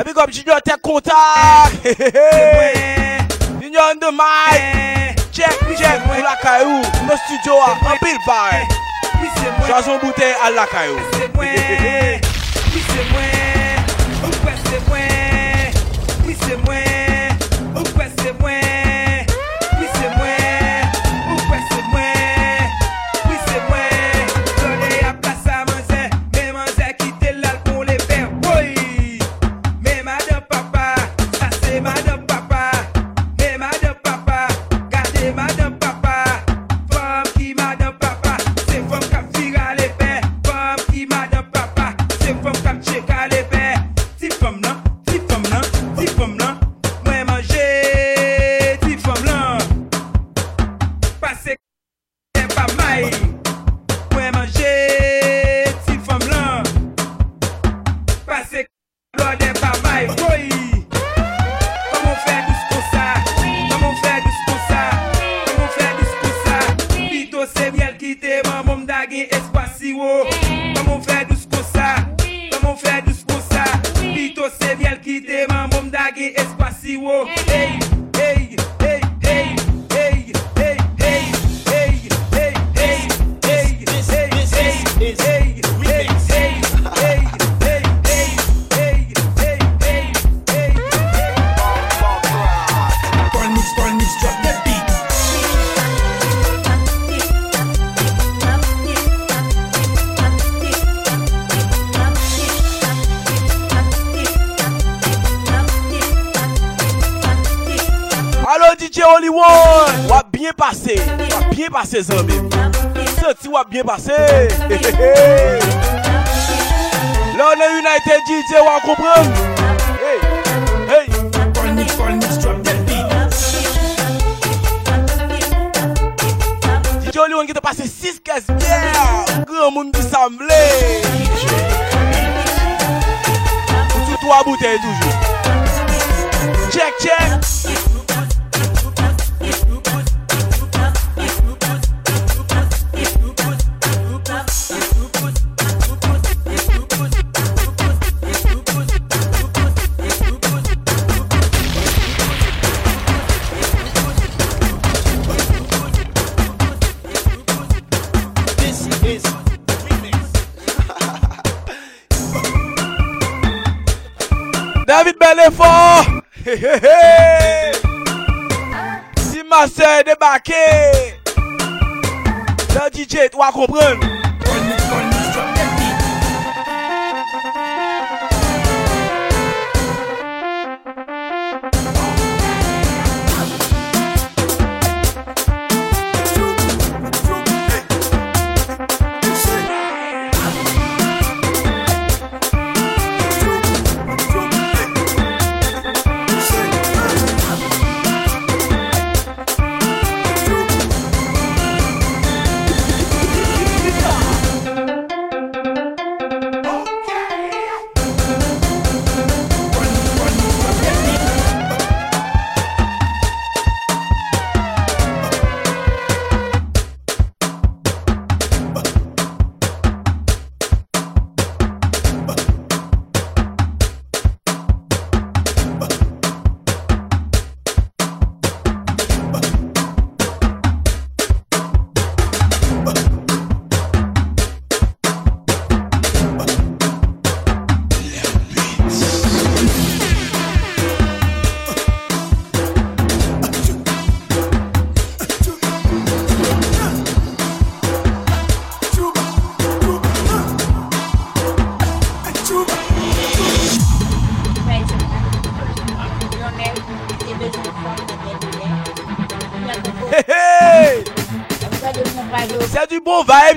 [SPEAKER 2] A big up Junior Tech Contact. Junior on the mic. Check, check. Ou la kayou. No studio a. An pil bay. Jason Boutet al la kayou. Ou peste mwen. pase zanmim Se ti wap bien pase Lè ou nan United DJ wak kompran doit comprendre.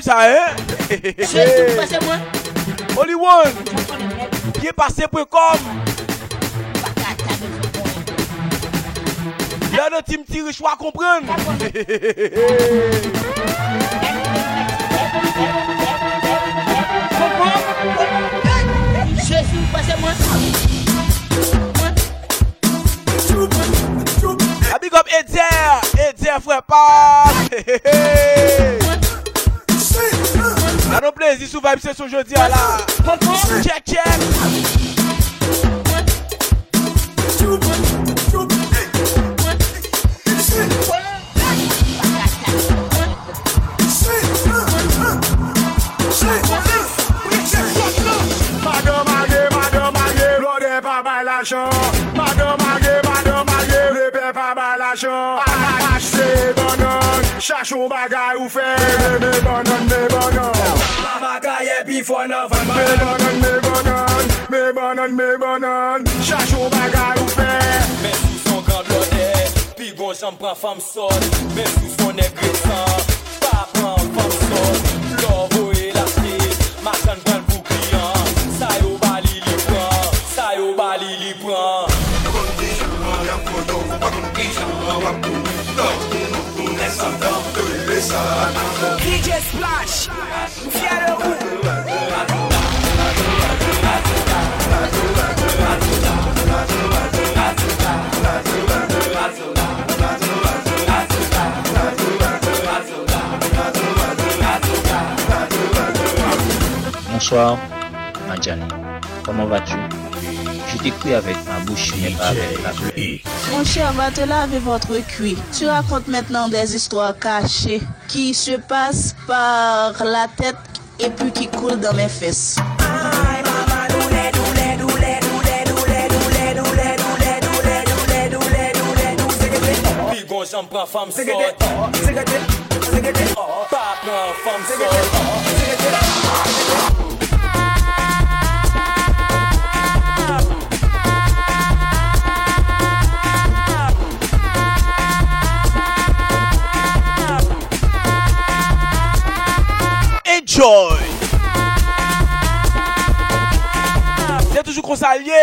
[SPEAKER 2] sa, he? Se yon pase mwen? Only one! Pye pase pou kom! Baka tabe
[SPEAKER 26] pou kon!
[SPEAKER 2] La nan tim ti richwa kompren! Kompren? Se yon
[SPEAKER 26] pase mwen?
[SPEAKER 2] Ah, big up Edzer, Edzer fwe pa vibe se sou jodi a la Check check.
[SPEAKER 16] Madon magye, madon magye, repe pa balasyon Akache se donan, chachon
[SPEAKER 9] bagay ou fe
[SPEAKER 16] banan, fan banan Me banan, me banan, me banan Chachou bagay ou fe
[SPEAKER 9] Mè sou son grand lode Pi gon jan pran fam son Mè sou son negresan Pa pran fam son Lov ou elasti Machan pran pou kliyan Sa yo bali li pran Sa yo bali li pran
[SPEAKER 30] Kon di jan man yam
[SPEAKER 9] kodon Kon di jan man wap pou Lov ou nou tou nesan Dam ke le sa
[SPEAKER 2] DJ Splash?
[SPEAKER 31] Bonsoir, Madjani. Comment vas-tu? Je t'écris avec ma bouche, mais pas avec la bouche.
[SPEAKER 29] Mon cher, va te laver votre cuit. Tu racontes maintenant des histoires cachées qui se passent par la tête et puis qui coulent dans mes fesses.
[SPEAKER 9] Pi gon jan pran fam sol Pa pran Choy
[SPEAKER 2] Yè toujou konsalye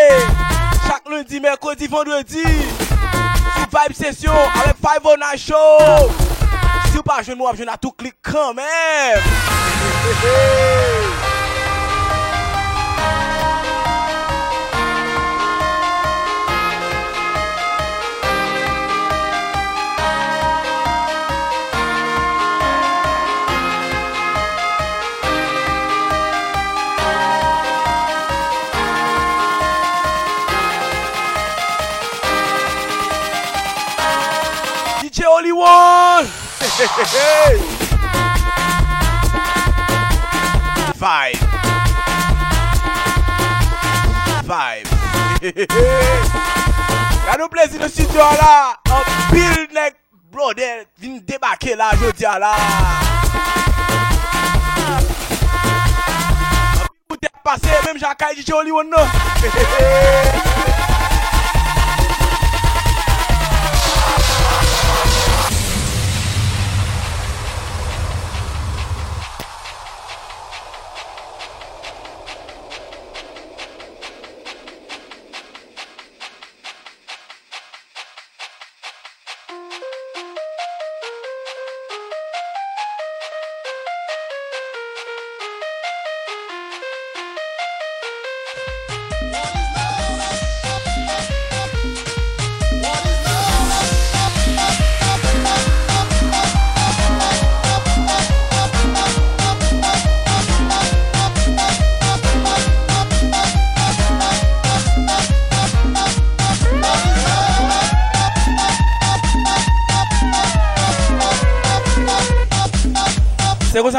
[SPEAKER 2] Chak lundi, mèrkodi, vendredi. Sou Vibe Session Awek Vibe on a show. Si ou pa jen nou ap jen a tou klik kan men DJ Hollywood. Vibe. Vibe. Ka nou plezi nou studio la. An pil nek brode vin debake la jodi la. An pil koute pase, menm jaka DJ Hollywood nou.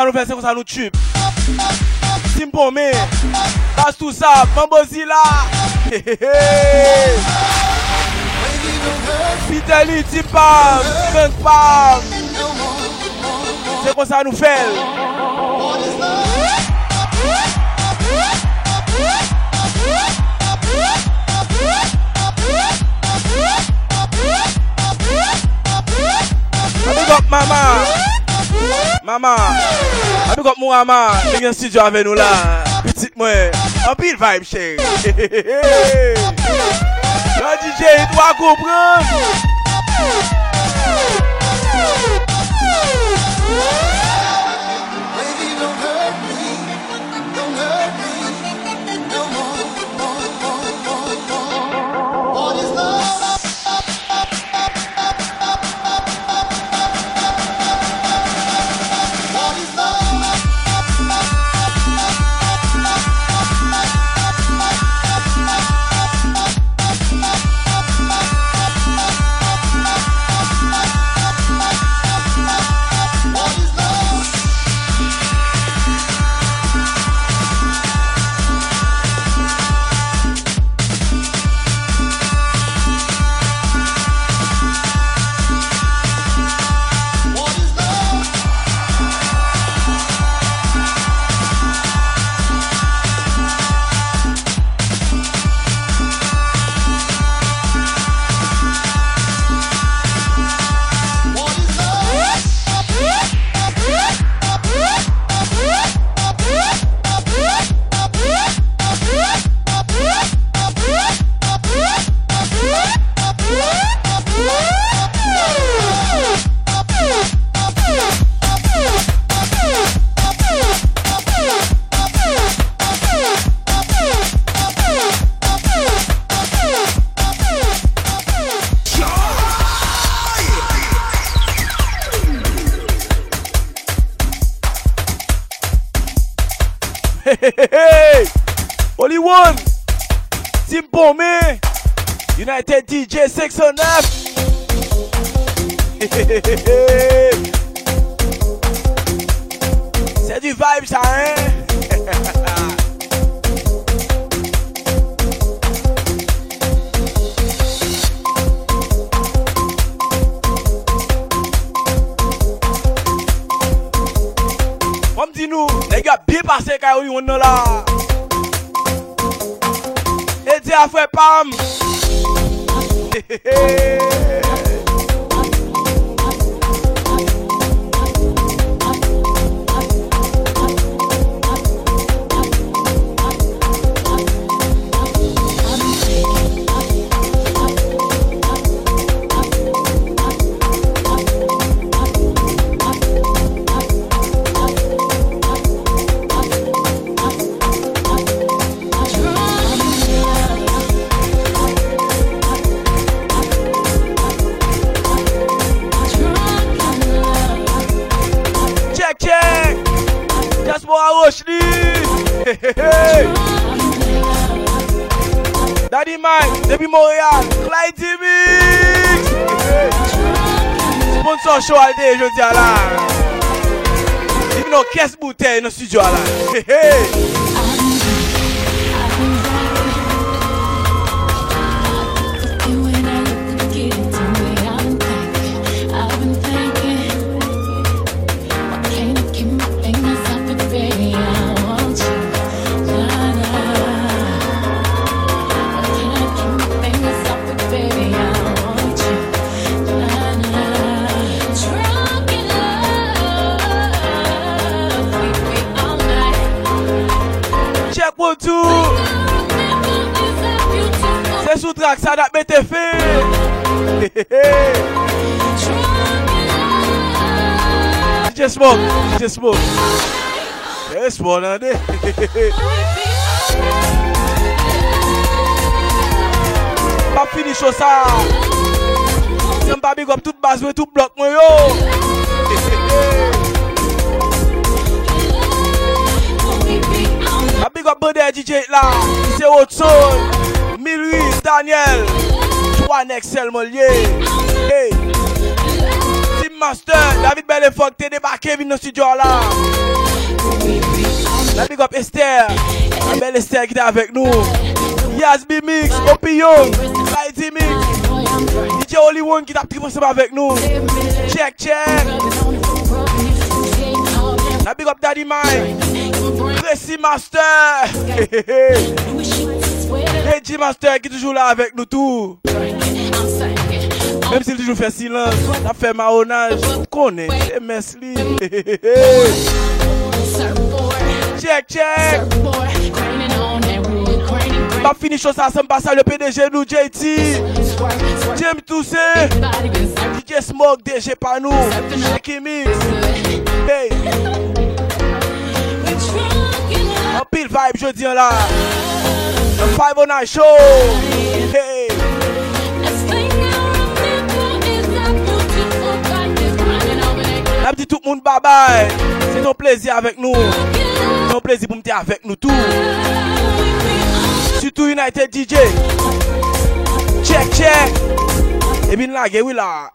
[SPEAKER 2] sa nou fè, se kon sa nou tube Simpon me, bas tout sa, mambo zila. Pitali ti pam, pam. Se kon sa nou fè Mami gok mama. Mama, a big up Mouama, big gen studio ave nou la. Petit mwen, an pil vibe chèri. Yo DJ, tou a koupran. 609 C'est du vibe ça hein? On me dit nous, les gars bien passé quand on est là. Et dis à frère Pam. Yeah. Hey, hey, hey. Daddy Mike, Depi Montreal, Clyde Mix. Sponsor show al dey jodi ala. Dimi nou kes bouteille nan studio ala. Hey, hey. Se sou trak sa dat mette fe DJ Smoke DJ Smoke. E spon an de Pa fini chou sa Se pa big up tout bas we tout blok mwen yo. up Bode DJ la Se Otson Miluis Daniel. Juan Excel Molier Hey. Team Master David Bellefog Te debake vin nan studio la La big up Esther. La bel Esther ki te avek nou Yazbi Mix Opi Young Saiti Mix DJ Oliwon ki tap tripo sema avek nou Check check. La big up Daddy Mike. Tracy Master. Reggie Master qui est toujours là avec nous tout Même s'il toujours fait silence, ça fait marronnage. Connaît, c'est Mesli. Check, check. Pas fini chose ça, ça me passe le PDG nous, JT. James tous DJ Smoke, DG Panou, Mix. Hey. pil vibe jodi an la The 509 Show. Hey. Nap di tout moun babay Se ton plezi avèk nou Ton plezi pou mte avèk nou tou Soutou United DJ Check check. E bin lage wila